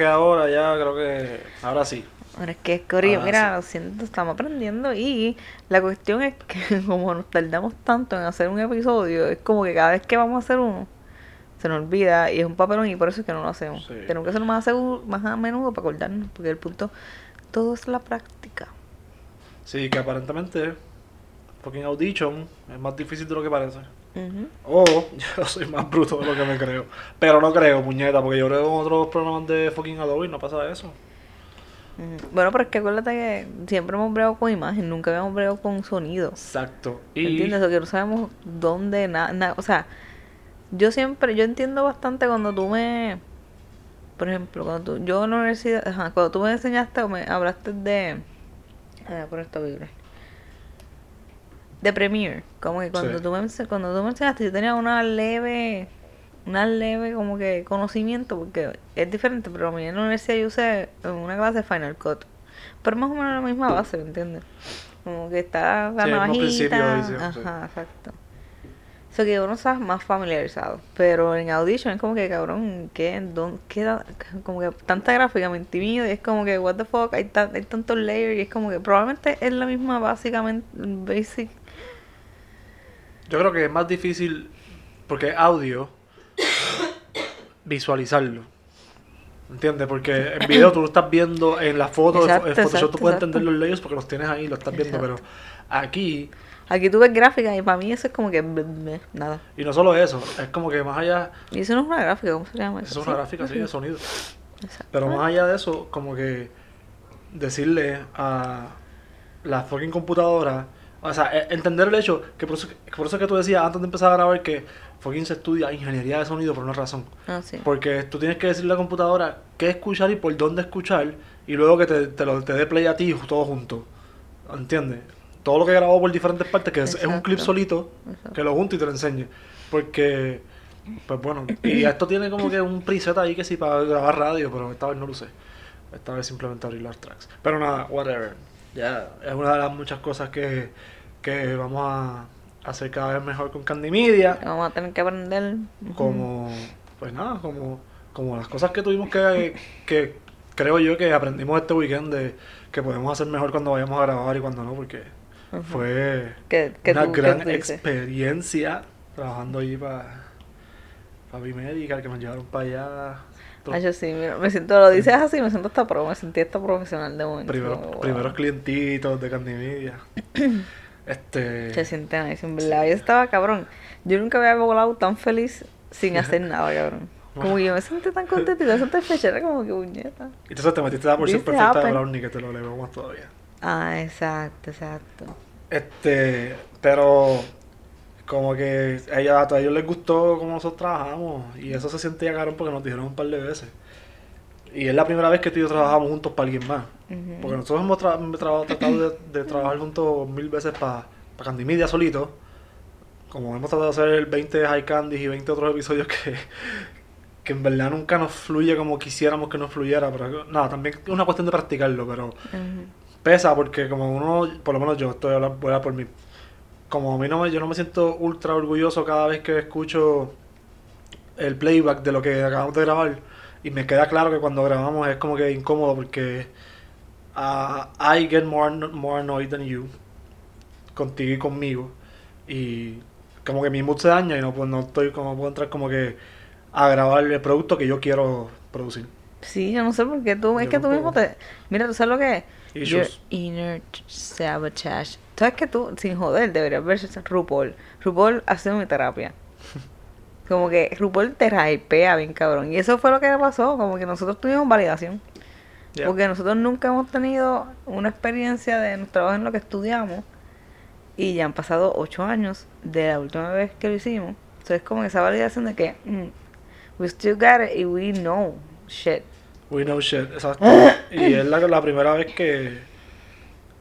que ahora ya creo que. Ahora sí. Ahora es que es Corillo, mira, lo siento, estamos aprendiendo y la cuestión es que como nos tardamos tanto en hacer un episodio, es como que cada vez que vamos a hacer uno, se nos olvida y es un papelón y por eso es que no lo hacemos. Sí. Tenemos que hacerlo más a, más a menudo para acordarnos, porque el punto, todo es la práctica. Sí, que aparentemente. Fucking Audition es más difícil de lo que parece. Ujú. O yo soy más bruto de lo que me creo. Pero no creo, puñeta, porque yo creo en otros programas de fucking Adobe y no pasa eso. Bueno, pero es que acuérdate que siempre hemos bregado con imagen, nunca habíamos bregado con sonido. Exacto. Y. ¿Entiendes? O que no sabemos dónde, nada, o sea, yo siempre, yo entiendo bastante cuando tú me, por ejemplo, cuando tú, yo en la universidad, ajá, cuando tú me enseñaste o me hablaste de, a por esta Biblia, de Premiere, como que cuando Sí. tú me, cuando tú me enseñaste yo tenía una leve, una leve como que conocimiento, porque es diferente, pero a mí en la universidad yo usé una clase Final Cut, pero más o menos la misma base, ¿me entiendes? Como que está la Sí, de navajita, ajá, exacto. Eso que uno está más familiarizado. Pero en Audition es como que, cabrón, ¿qué? ¿Dónde queda? Como que tanta gráfica me intimida y es como que, what the fuck, hay, hay tantos layers y es como que probablemente es la misma, básicamente, basic. Yo creo que es más difícil, porque audio, visualizarlo. ¿Entiendes? Porque en video tú lo estás viendo en la foto, Exacto, en Photoshop exacto, tú puedes exacto. entender los layers porque los tienes ahí, los estás viendo, pero aquí, Aquí tú ves gráfica y para mí eso es como que, nada. y no solo eso, es como que más allá, Y eso no es una gráfica, ¿cómo se llama? eso es una gráfica así de sonido, Exacto. pero más allá de eso, como que decirle a la fucking computadora, o sea, e- entender el hecho, que por eso, que por eso que tú decías antes de empezar a grabar que fucking se estudia ingeniería de sonido por una razón. Ah, sí. Porque tú tienes que decirle a la computadora qué escuchar y por dónde escuchar y luego que te, te lo te dé play a ti todo junto. ¿Entiendes? Todo lo que grabó por diferentes partes, que es, es un clip solito, Exacto. que lo junto y te lo enseñe. Porque, pues bueno, y esto tiene como que un preset ahí que sí para grabar radio, pero esta vez no lo usé. Esta vez simplemente abrir los tracks. Pero nada, whatever. Ya, es una de las muchas cosas que, que vamos a hacer cada vez mejor con Candy Media. Vamos a tener que aprender. como pues nada como como las cosas que tuvimos que que creo yo que aprendimos este weekend de que podemos hacer mejor cuando vayamos a grabar y cuando no porque fue ¿Qué- qué una tú- gran experiencia trabajando allí para para Bimedical que nos llevaron para allá Ay, yo sí, mira, me siento, lo dices así, me siento hasta pro, me sentí hasta profesional de momento. wow. primeros clientitos de Candy Media este Se siente nice, en verdad. Yo estaba cabrón. Yo nunca había volado tan feliz sin hacer nada, cabrón. Como que yo me sentí tan contenta y tan satisfecha, era como que puñeta. y entonces te metiste la porción perfecta de happened. brownie que te lo elevamos todavía Ah, exacto, exacto. Este, pero como que a, ella, a ellos les gustó cómo nosotros trabajamos y eso se sentía caro porque nos dijeron un par de veces. Y es la primera vez que tú y yo trabajamos juntos para alguien más. Ujú. Porque nosotros hemos tra- tra- tratado de, de trabajar juntos mil veces para pa Candy Media solito. Como hemos tratado de hacer 20 High Candies y 20 otros episodios que, que en verdad nunca nos fluye como quisiéramos que nos fluyera. Pero nada, también es una cuestión de practicarlo, pero Ujú. pesa porque como uno, por lo menos yo estoy hablando, voy a por mí. Como a mí no me, yo no me siento ultra orgulloso cada vez que escucho el playback de lo que acabamos de grabar y me queda claro que cuando grabamos es como que incómodo porque ah, I get more, more annoyed than you contigo y conmigo y como que mi mood se daña y no, pues, no estoy como puedo entrar como que a grabar el producto que yo quiero producir. Sí, yo no sé por qué tú, es que tú mismo te... Mira, ¿tú sabes lo que es? Your inner sabotage. ¿Sabes que tú, sin joder, deberías ver RuPaul? RuPaul hace mi terapia. Como que RuPaul te hypea bien cabrón. Y eso fue lo que pasó, como que nosotros tuvimos validación. Yeah. Porque nosotros nunca hemos tenido una experiencia de nuestro trabajo en lo que estudiamos. Y ya han pasado ocho años de la última vez que lo hicimos. Entonces es como esa validación de que mm, we still got it y we know shit. We know shit, exacto. y es la, la primera vez que,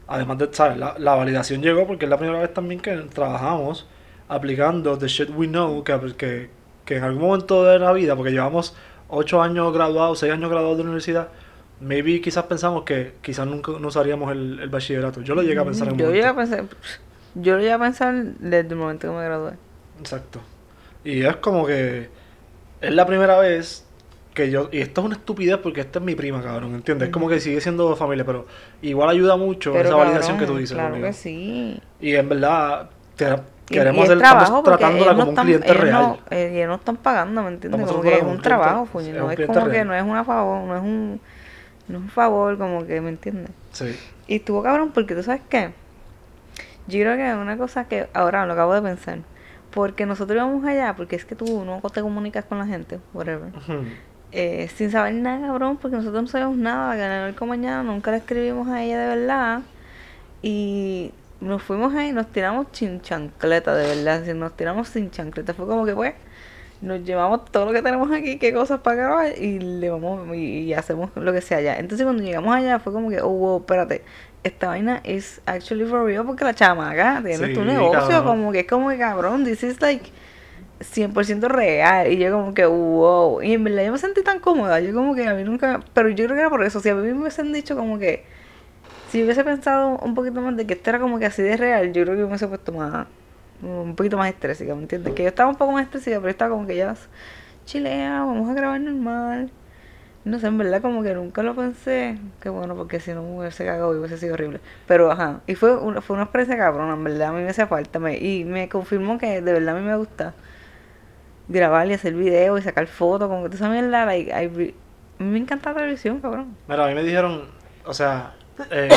además de, ¿sabes? La, la validación llegó porque es la primera vez también que trabajamos aplicando the shit we know, que, que, que en algún momento de la vida, porque llevamos 8 años graduados, 6 años graduados de la universidad, maybe quizás pensamos que quizás nunca no usaríamos el, el bachillerato. Yo lo llegué a pensar en un Yo momento. llegué a pensar, yo lo llegué a pensar desde el momento que me gradué. Exacto. Y es como que es la primera vez que yo, y esto es una estupidez porque esta es mi prima, cabrón, ¿entiendes? Es como que sigue siendo familia, pero igual ayuda mucho Pero, esa validación cabrón, que tú dices. Claro que sí. Y en verdad, te- queremos hacer, trabajo estamos tratándola ellos no como un están- cliente ellos real. No, eh, ellos no están pagando, ¿me entiendes? Como que es un como un trabajo, cliente- es no un es como que no es una favor, no es un, no es un favor, como que, ¿me entiendes? Sí. Y estuvo cabrón porque tú sabes qué, yo creo que es una cosa que ahora lo acabo de pensar, porque nosotros íbamos allá, porque es que tú no te comunicas con la gente, whatever, Ujú. Eh, sin saber nada, cabrón, porque nosotros no sabíamos nada, ganar el mañana, nunca le escribimos a ella de verdad. Y nos fuimos ahí, nos tiramos sin chancleta, de verdad, nos tiramos sin chancleta. Fue como que, pues, nos llevamos todo lo que tenemos aquí, qué cosas para grabar, y le vamos y, y hacemos lo que sea allá. Entonces, cuando llegamos allá, fue como que, oh, wow, espérate, esta vaina es actually for real, porque la chamaca tiene Sí, tu negocio, cabrón. como que es como que, cabrón, this is like 100% real. Y yo como que, wow. Y en verdad yo me sentí tan cómoda. Yo como que a mí nunca... Pero yo creo que era por eso. Si a mí me hubiesen dicho como que... Si hubiese pensado un poquito más de que esto era como que así de real, yo creo que me hubiese puesto más... Un poquito más estrésica, ¿me entiendes? Que yo estaba un poco más estrésica, pero estaba como que ya... Chilea, vamos a grabar normal. No sé, en verdad como que nunca lo pensé. Qué bueno, porque si no me hubiese cagado y hubiese sido horrible. Pero ajá, y fue una, fue una experiencia cabrona, en verdad, a mí me hacía falta. Y me confirmó que de verdad a mí me gusta grabar y hacer videos y sacar fotos, como que tú sabes, la like, I re- me encanta la televisión, cabrón. Mira, a mí me dijeron, o sea, eh,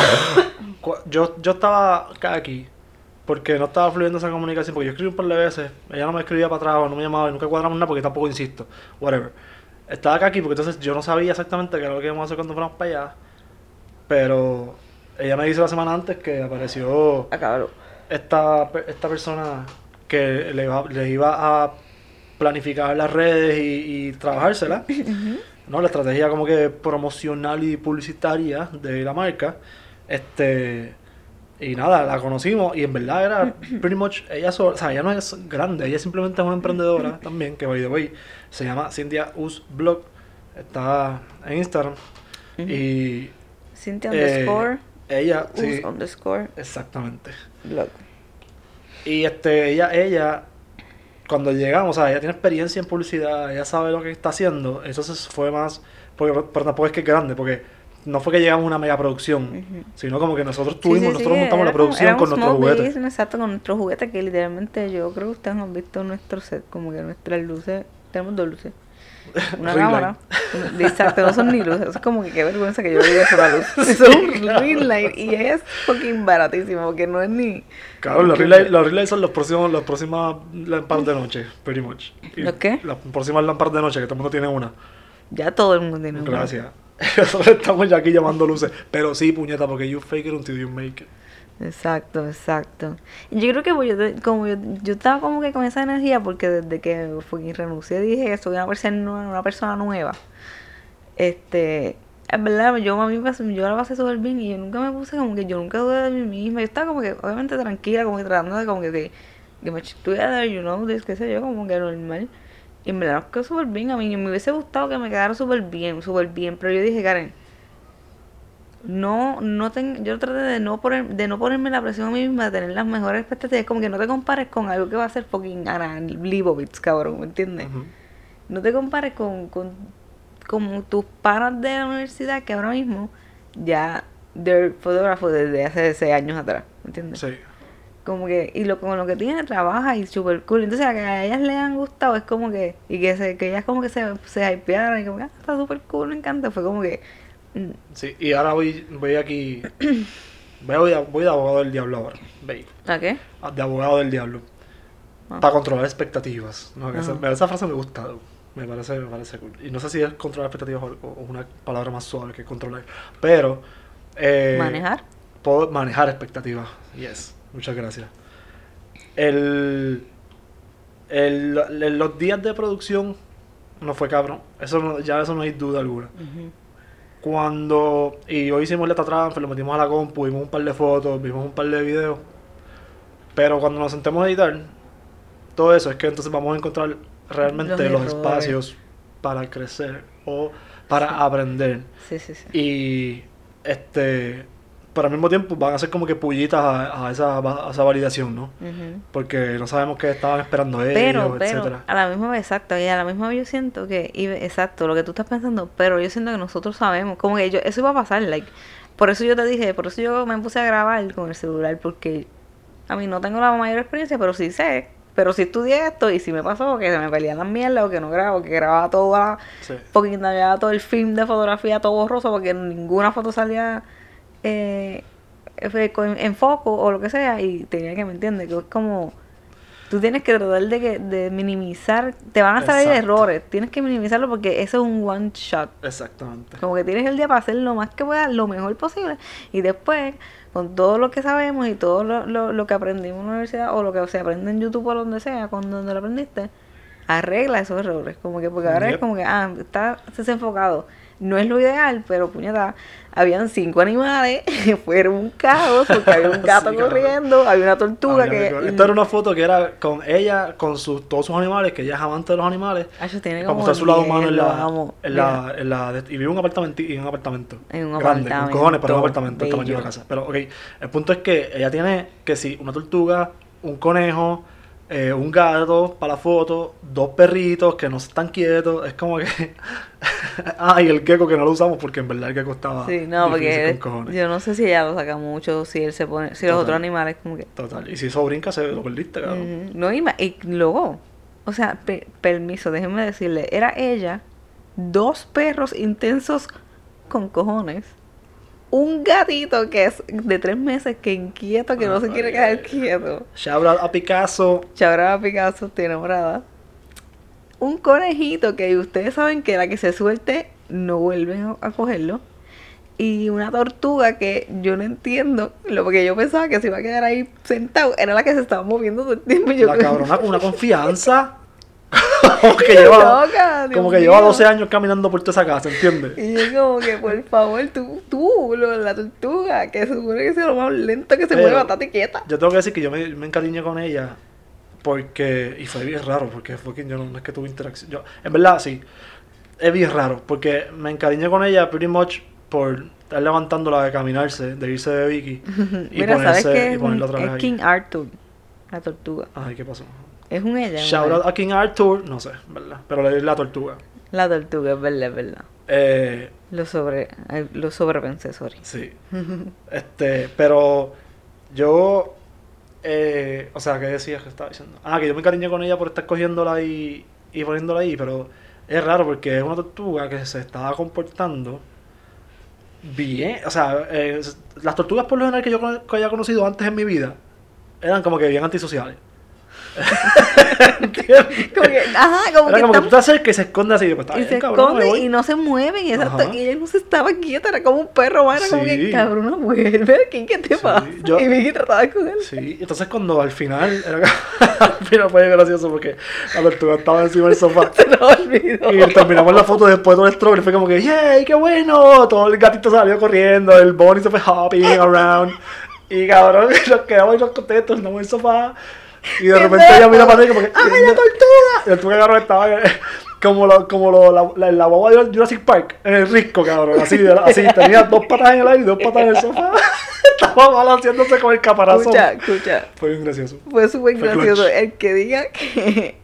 yo, yo estaba acá aquí porque no estaba fluyendo esa comunicación, porque yo escribí un par de veces, ella no me escribía para atrás o no me llamaba y nunca cuadramos nada porque tampoco insisto, whatever. Estaba acá aquí porque entonces yo no sabía exactamente qué era lo que íbamos a hacer cuando fuéramos para allá, pero ella me dice la semana antes que apareció Acábalo. esta, esta persona que le iba, le iba a planificar las redes y, y trabajársela. ¿no? La estrategia como que promocional y publicitaria de la marca. Este. Y nada, la conocimos y en verdad era pretty much ella sola, o sea, ella no es grande, ella simplemente es una emprendedora también, que by the way, se llama Cynthia Us Blog, está en Instagram y Cynthia eh, underscore, ella, us sí, underscore, exactamente. blog. Y este, ella, ella, cuando llegamos, o sea, ella tiene experiencia en publicidad, ella sabe lo que está haciendo, entonces fue más, porque, pero tampoco es que es grande, porque no fue que llegamos a una mega producción, sino como que nosotros tuvimos, sí, sí, nosotros montamos la producción con nuestros juguetes. business, exacto, con nuestros juguetes que literalmente yo creo que ustedes han visto nuestro set, como que nuestras luces, tenemos dos luces. Una Ring cámara. Exacto, no son ni luces. Es como que qué vergüenza que yo diga eso la luz. Eso es un ring light y es fucking baratísimo porque no es ni. Claro, los ring light- los ring lights son los próximos, las próximas lámparas de noche, pretty much. ¿Los qué? Las próximas lámparas de noche, que todo el mundo tiene una. Ya todo el mundo tiene una. Gracias. Nosotros estamos ya aquí llamando luces. Pero sí, puñeta, porque you fake it until you make it. Exacto, exacto. Y yo creo que pues, yo, como yo, yo estaba como que con esa energía porque desde que fui renuncié dije que soy una persona, una persona nueva. Este, en verdad, yo a mí me yo la pasé súper bien y yo nunca me puse como que yo nunca dudé de mí misma. Yo estaba como que obviamente tranquila, como que tratando de como que, que, que me together, you know, this, qué sé yo, como que normal. Y verdad nos quedó súper bien a mí. Me hubiese gustado que me quedara súper bien, súper bien. Pero yo dije, Karen, no, no ten- yo traté de no poner, de no ponerme la presión a mí misma, de tener las mejores expectativas, como que no te compares con algo que va a ser fucking Ana Leibovitz, cabrón, ¿me entiendes? No te compares con, con, con tus panas de la universidad que ahora mismo ya they're fotógrafos desde hace seis años atrás, ¿me entiendes? Sí. Como que, y lo, con lo que tiene trabaja y super cool. Entonces a que a ellas le han gustado es como que, y que se, que ellas como que se, se hypearon y como que ah, está super cool, me encanta. Fue como que, Sí, y ahora voy, voy aquí. Voy, a- voy de abogado del diablo ahora. Ve. ¿a qué? De abogado del diablo. Ah. Para controlar expectativas. No, que esa, frase me gusta. Me parece, me parece cool. Y no sé si es controlar expectativas o, o una palabra más suave que controlar. Pero. eh, Manejar. Puedo manejar expectativas. Yes. Muchas gracias. El, el, el- los días de producción no fue cabrón. Eso no- ya eso no hay duda alguna. Ujú. Cuando. Y hoy hicimos Letra Transfer, lo metimos a la compu, vimos un par de fotos, vimos un par de videos. Pero cuando nos sentemos a editar, todo eso es que entonces vamos a encontrar realmente Los espacios para crecer o para aprender. Sí, sí, sí. Y este pero al mismo tiempo van a ser como que pullitas a, a esa, a esa validación, ¿no? Porque no sabemos qué estaban esperando ellos, Pero, pero, etcétera. a la misma vez, exacto, y a la misma vez yo siento que, y exacto, lo que tú estás pensando, pero yo siento que nosotros sabemos, como que yo, eso iba a pasar, like, por eso yo te dije, por eso yo me puse a grabar con el celular, porque a mí no tengo la mayor experiencia, pero sí sé, pero sí estudié esto, y si me pasó que se me pelean las mierdas, o que no grabo, que grababa toda, Sí. porque grababa todo el film de fotografía todo borroso, porque ninguna foto salía eh, con- en foco o lo que sea, y tenía que, ¿me entiendes? Que es como... Tú tienes que tratar de, que- de minimizar, te van a salir Exacto. errores, tienes que minimizarlo porque eso es un one shot. Exactamente. Como que tienes el día para hacer lo más que puedas, lo mejor posible. Y después, con todo lo que sabemos y todo lo, lo, lo que aprendimos en la universidad o lo que se aprende en YouTube o donde sea, cuando donde lo aprendiste, arregla esos errores. Como que, porque ahora Yep. es como que, ah, está desenfocado. No es lo ideal, pero puñeta, habían cinco animales, fueron un caos, porque había un gato Sí, corriendo, había una tortuga Había que... Esta era una foto que era con ella, con sus, todos sus animales, que ella es amante de los animales. Acho, tiene como mostrar su lado 10, humano en la, amo. en Mira. la, en la, de- y vive en un apartamento, en un apartamento. En un grande, con apartamento cojones, pero un apartamento, el tamaño de la casa. Pero, ok, el punto es que ella tiene que si una tortuga, un conejo, eh, un gato para la foto, dos perritos que no están quietos, es como que... ah, y el gecko que no lo usamos porque en verdad el gecko estaba Sí, no, porque yo no sé si ella lo saca mucho, si él se pone, si los otros animales como que... Total, y si eso brinca, se lo perdiste, cabrón. Ujú. No, y, y luego, o sea, pe- permiso, déjenme decirle, era ella, dos perros intensos con cojones, un gatito que es de tres meses que inquieto, que no se quiere quedar quieto. Shout out a Picasso. Chabra Picasso, estoy enamorada. Un conejito que ustedes saben que la que se suelte no vuelven a, a cogerlo. Y una tortuga que yo no entiendo, lo porque yo pensaba que se iba a quedar ahí sentado, era la que se estaba moviendo todo el tiempo. y Yo La cabrona con una confianza. como que lleva, loca, como que lleva mío. 12 años caminando por toda esa casa, ¿entiendes? Y yo como que, por favor, tú, tú, la tortuga, que se supone que sea lo más lento que se Pero- mueva, estate quieta. Yo tengo que decir que yo me, me encariñé con ella porque, y fue bien raro, porque fue que yo no, no es que tuve interacción. Yo, en verdad, sí, es bien raro, porque me encariñé con ella pretty much por estar levantándola de caminarse, de irse de Vicky y Mira, ¿sabes ponerse qué? y ponerla otra vez es ahí. King Arthur, la tortuga. Ay, ¿qué pasó? Es un ella. Shout out a King Arthur, no sé, ¿verdad? Pero le di la tortuga. La tortuga, es verdad, es verdad. Eh, Lo sobre, lo sobrepensé, sorry. Sí. Este, pero yo, eh, o sea, ¿qué decías que estaba diciendo? Ah, que yo me encariñé con ella por estar cogiéndola y, y poniéndola ahí, pero es raro porque es una tortuga que se estaba comportando bien. O sea, eh, las tortugas por lo general que yo haya conocido antes en mi vida eran como que bien antisociales. Como que, ajá, como Era que como que están- tú te acercas y se esconde así, pues y bien, se cabrón, esconde y no se mueven, y, exacto, y ella no se estaba quieta, era como un perro, era como que, Sí. cabrona, vuelve aquí, ¿qué te Sí, pasa? yo- Y Vicky trataba de coger. Sí, entonces cuando al final, era, al final fue gracioso porque la tortuga estaba encima del sofá Se nos olvidó. y terminamos la foto después de todo el strawberry, fue como que, ¡yay, qué bueno! Todo el gatito salió corriendo, el Bonnie se fue hopping around y cabrón, nos quedamos los contentos, en el sofá y de ¡Qué repente ella mira para arriba como que, ¡ay, la tortuga! Y la tortuga cabrón estaba como, lo, como lo, la, la, la guagua de Jurassic Park, en el risco, cabrón, así, así, tenía dos patas en el aire y dos patas en el sofá. Estaba balanceándose con el caparazón. Escucha, escucha. Fue bien gracioso. Fue súper gracioso. clutch. El que diga que,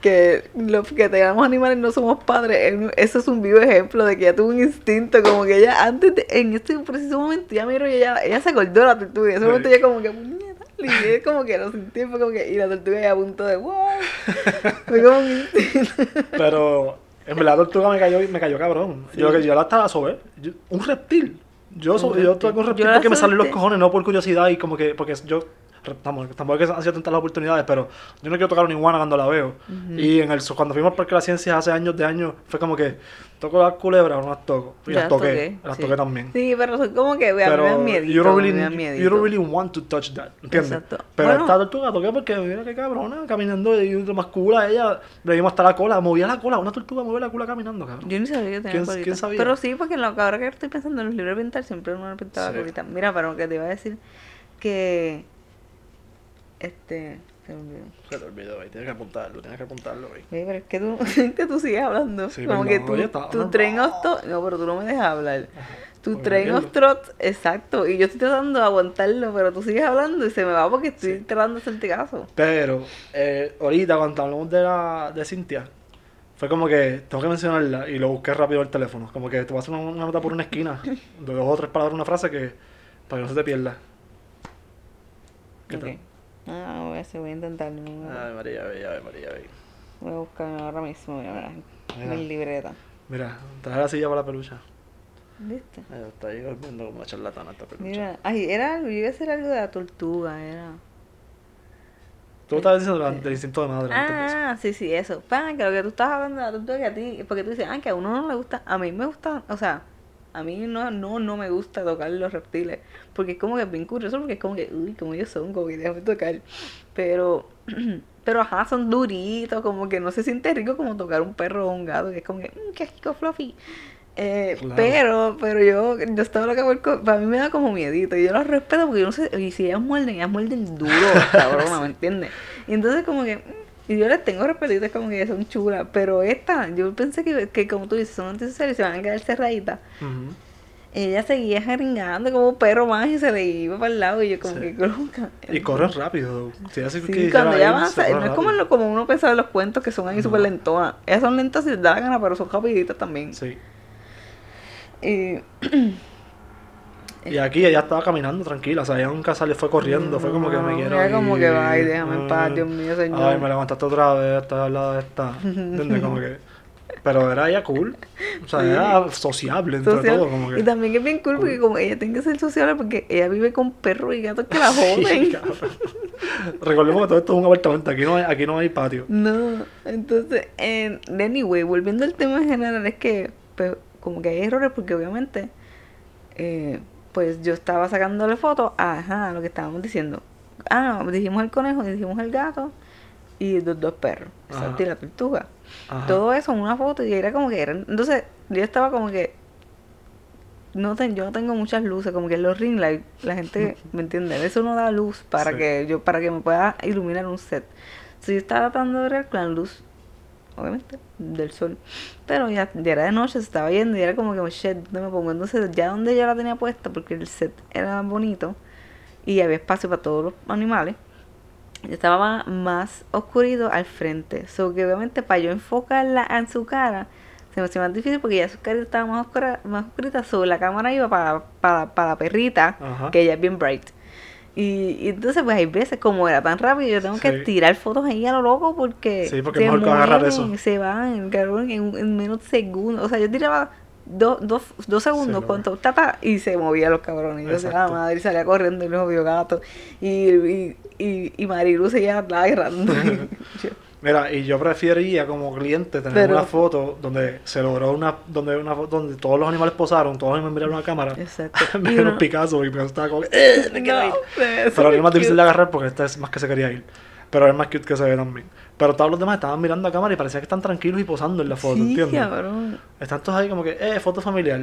que los que tengamos animales no somos padres, eso es un vivo ejemplo de que ella tuvo un instinto, como que ella antes, de- en este preciso momento, ya miro y ella, ella se acordó de la tortuga. Y en ese momento ella como que, y ella como que lo fue como que, y la tortuga ya a punto de, wow. Fue como un instinto. Pero en verdad la tortuga me cayó, me cayó cabrón. Sí. Yo, yo la estaba sobre. yo- un reptil. Yo, Un yo reptil. un reptil Yo porque me salen los cojones, no por curiosidad y como que. Porque yo. Tampoco, tampoco es que han sido tantas las oportunidades, pero yo no quiero tocar una iguana cuando la veo. Y en el, cuando fuimos al Parque de la Ciencia hace años de años, fue como que toco las culebras o no las toco. Y las toqué, las sí. toqué también. Sí, pero son como que, a mí me dan miedito, you don't me really, you don't really want to touch that, ¿entiendes? Exacto. Pero Bueno. esta tortuga toqué porque mira qué cabrona, caminando y más cool a ella, le dimos hasta la cola, movía la cola, una tortuga movía la cola caminando, cabrón. Yo ni sabía que tenía ¿Quién- quién sabía? Pero sí, porque lo que ahora que estoy pensando en los libros de pintar, siempre uno pintaba Sí. colitas. Mira, pero que te iba a decir que. Este. Se me olvidó. Se te olvidó, güey. Tienes que apuntarlo, tienes que apuntarlo, güey. Oye, pero es que tú, que tú sigues hablando. Sí, como que tú, oye, estaba- tu of thought. No, pero tú no me dejas hablar. Tu train no of thought, exacto. Y yo estoy tratando de aguantarlo, pero tú sigues hablando y se me va porque estoy Sí. tratando de hacerte caso. Pero, eh, ahorita cuando hablamos de la de Cintia, fue como que tengo que mencionarla y lo busqué rápido el teléfono. Como que te voy a hacer una, una nota por una esquina, de dos o tres palabras, una frase que para que no se te pierda. ¿Qué Ok. tal? Ah, voy a, hacer- voy a intentarlo. Ay, María, ay, María, Bella. voy a buscarme ahora mismo, mira, mira, Mira. mi libreta. Mira, traje la silla para la pelucha. ¿Viste? Eh, Está ahí durmiendo como una charlatana esta pelucha. Mira, ay, era algo, yo iba a hacer algo de la tortuga, era. Tú estabas diciendo del instinto de madre antes de eso. Ah, sí, sí, eso. Pan, que lo que tú estabas hablando de la tortuga que a ti, porque tú dices, ah, que a uno no le gusta, a mí me gusta, o sea, a mí no, no, no me gusta tocar los reptiles, porque es como que es bien curioso, porque es como que, uy, como ellos son, como que déjame tocar. Pero, pero ajá, son duritos, como que no se siente rico como tocar un perro o un gato, que es como que, mmm, qué rico fluffy. Eh, Claro. Pero, pero yo, yo estaba loca por para mí me da como miedito, y yo los respeto porque yo no sé, y si ellas muerden, ellas muerden duro, cabrona, ¿me entiendes? Y entonces como que, mm, y yo les tengo respeto, es como que son chulas, pero esta, yo pensé que, que como tú dices, son antisociales y se van a quedar cerraditas. Ujú. Ella seguía jeringando como un perro más y se le iba para el lado y yo como Sí. que loca. Y corren rápido. Si hace Sí, que cuando ella avanza, corre no es como, lo- como uno pensaba en los cuentos que son ahí No. súper lentonas. Ellas son lentas les da la gana, pero son rapiditas también. Sí. Y, Y aquí ella estaba caminando tranquila, o sea, ella nunca salió, fue corriendo, fue como que me No, quiero era como ir, que, "Ay, déjame en paz, ah, Dios mío, señor". Ay, me levantaste otra vez, estás al lado de esta, ¿entiendes? Como que... Pero era ella cool, o sea, Sí. era sociable entre todo, como que... Y también es bien cool porque como ella tiene que ser sociable porque ella vive con perros y gatos que la Sí, joden. cabrón. Recordemos que todo esto es un apartamento, aquí no hay, aquí no hay patio. No, entonces, en anyway, volviendo al tema en general, es que pues, como que hay errores porque obviamente, eh, pues yo estaba sacándole fotos a ajá, lo que estábamos diciendo. Ah, dijimos el conejo, dijimos el gato y los dos perros, Ajá. exacto, y la tortuga. Ajá. Todo eso en una foto y era como que era. Entonces, yo estaba como que. No ten- yo no tengo muchas luces, como que los ring light, la gente, ¿me entiende? Eso no da luz para Sí. que yo para que me pueda iluminar un set. Si yo estaba tratando de ver con luz, obviamente, del sol. Pero ya, ya era de noche, se estaba yendo y era como que, shit, ¿dónde me pongo? Entonces, ya donde yo la tenía puesta, porque el set era bonito y había espacio para todos los animales, estaba más oscurito al frente. So que obviamente para yo enfocarla en su cara se me hacía más difícil porque ya su cara estaba más oscura, más oscurita. So la cámara iba para, para, para la perrita, Ajá. que ella es bien bright. Y, y entonces pues hay veces como era tan rápido yo tengo que tirar fotos ahí a lo loco porque Sí, porque se mejor que agarrar eso. se van cabrón, en, en menos segundos. O sea yo tiraba dos, dos, dos segundos Sí, con todo tata y se movía los cabrones. Y yo decía, la Exacto. madre y salía corriendo y los vio gato y, y, y, y Marilu seguía agarrando Mira, y yo preferiría como cliente tener Pero- una foto donde se logró una, donde una foto donde todos los animales posaron, todos los animales miraron a cámara. Exacto. Y Menos Picasso, porque Picasso estaba como, "Eh, me quiero ir". No, pero Pero es más difícil de agarrar porque este es más que se quería ir. Pero es más cute que se ve también. Pero todos los demás estaban mirando a cámara y parecía que están tranquilos y posando en la foto, sí, ¿entiendes? cabrón. Están todos ahí como que, eh, foto familiar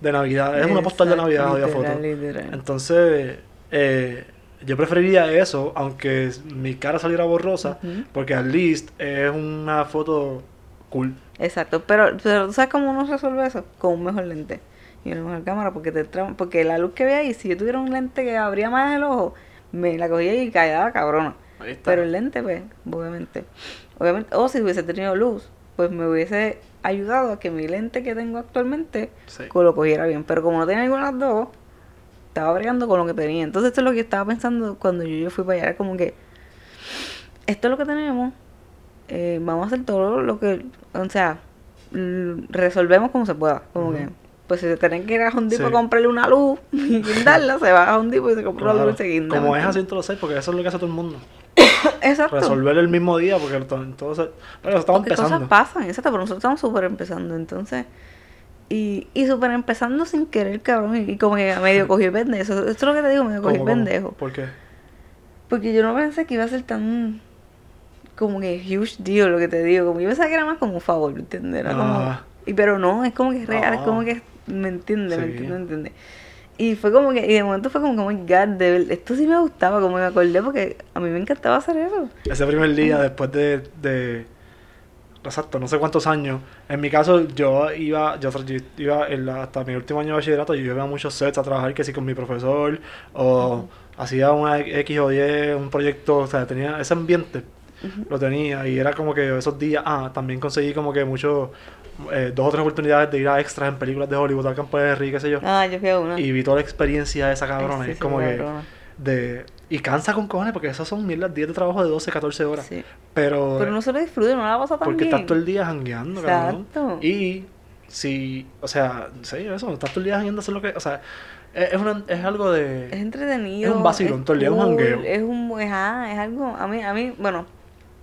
de Navidad. Es una postal de Navidad, literal, foto. literal. Entonces, eh, yo preferiría eso, aunque mi cara saliera borrosa, porque at least es una foto cool. Exacto, pero, pero ¿tú sabes cómo uno resuelve eso? Con un mejor lente y una mejor cámara, porque te tra- porque la luz que ve ahí, si yo tuviera un lente que abría más el ojo, me la cogía y caía cabrona. Pero el lente, pues, obviamente. Obviamente, o si hubiese tenido luz, pues me hubiese ayudado a que mi lente que tengo actualmente Sí. lo cogiera bien. Pero como no tenía ninguna de las dos, estaba bregando con lo que tenía. Entonces esto es lo que estaba pensando cuando yo, yo fui para allá. Era como que, esto es lo que tenemos. eh, vamos a hacer todo lo que, o sea, resolvemos como se pueda. Como que, pues si se tienen que ir a Depot Sí. a comprarle una luz y guindarla, se va a Home Depot y se compra una Claro. luz y se guinda. Como ¿me es así en todos los porque eso es lo que hace todo el mundo. Exacto. Resolver el mismo día, porque to- entonces. Pero estamos Porque empezando. cosas pasan, exacto, pero nosotros estamos súper empezando, entonces. Y, y súper empezando sin querer, cabrón. Y, y como que medio cogí el pendejo. Eso, esto es lo que te digo, medio cogí el pendejo. ¿Por qué? Porque yo no pensé que iba a ser tan. Como que huge deal, lo que te digo. Como yo pensaba que era más como un favor, ¿entiendes? Era como. Ah. Y pero no, es como que es real, es Ah. como que. ¿Me entiendes? ¿Me Sí. entiendes? ¿Me entiendes? Y fue como que, y de momento fue como, oh my god, de esto sí me gustaba, como me acordé, porque a mí me encantaba hacer eso. Ese primer día después de, de exacto, no sé cuántos años. En mi caso, yo iba, yo, yo iba en la- hasta mi último año de bachillerato, yo iba a muchos sets a trabajar que sí con mi profesor, o hacía una X o Y, un proyecto, o sea, tenía ese ambiente, lo tenía, y era como que esos días, ah, también conseguí como que muchos, eh, dos o tres oportunidades de ir a extras en películas de Hollywood, al campo de Rick, qué sé yo, Ah, yo fui a una. y vi toda la experiencia de esa cabrona, sí, es como que, cabrona. de, y cansa con cojones, porque esos son mierdas, días de trabajo de 12, 14 horas. Sí. Pero, Pero no se lo disfruta, no la pasa tan porque bien. estás todo el día jangueando, cabrón. Exacto. Y si, o sea, sí, eso, estás todo el día jangueando, es lo que, o sea, es, una, es algo de... Es entretenido. Es un vacilón, todo el día, es un jangueo. Es un, es, ah, es algo, a mí, a mí, bueno,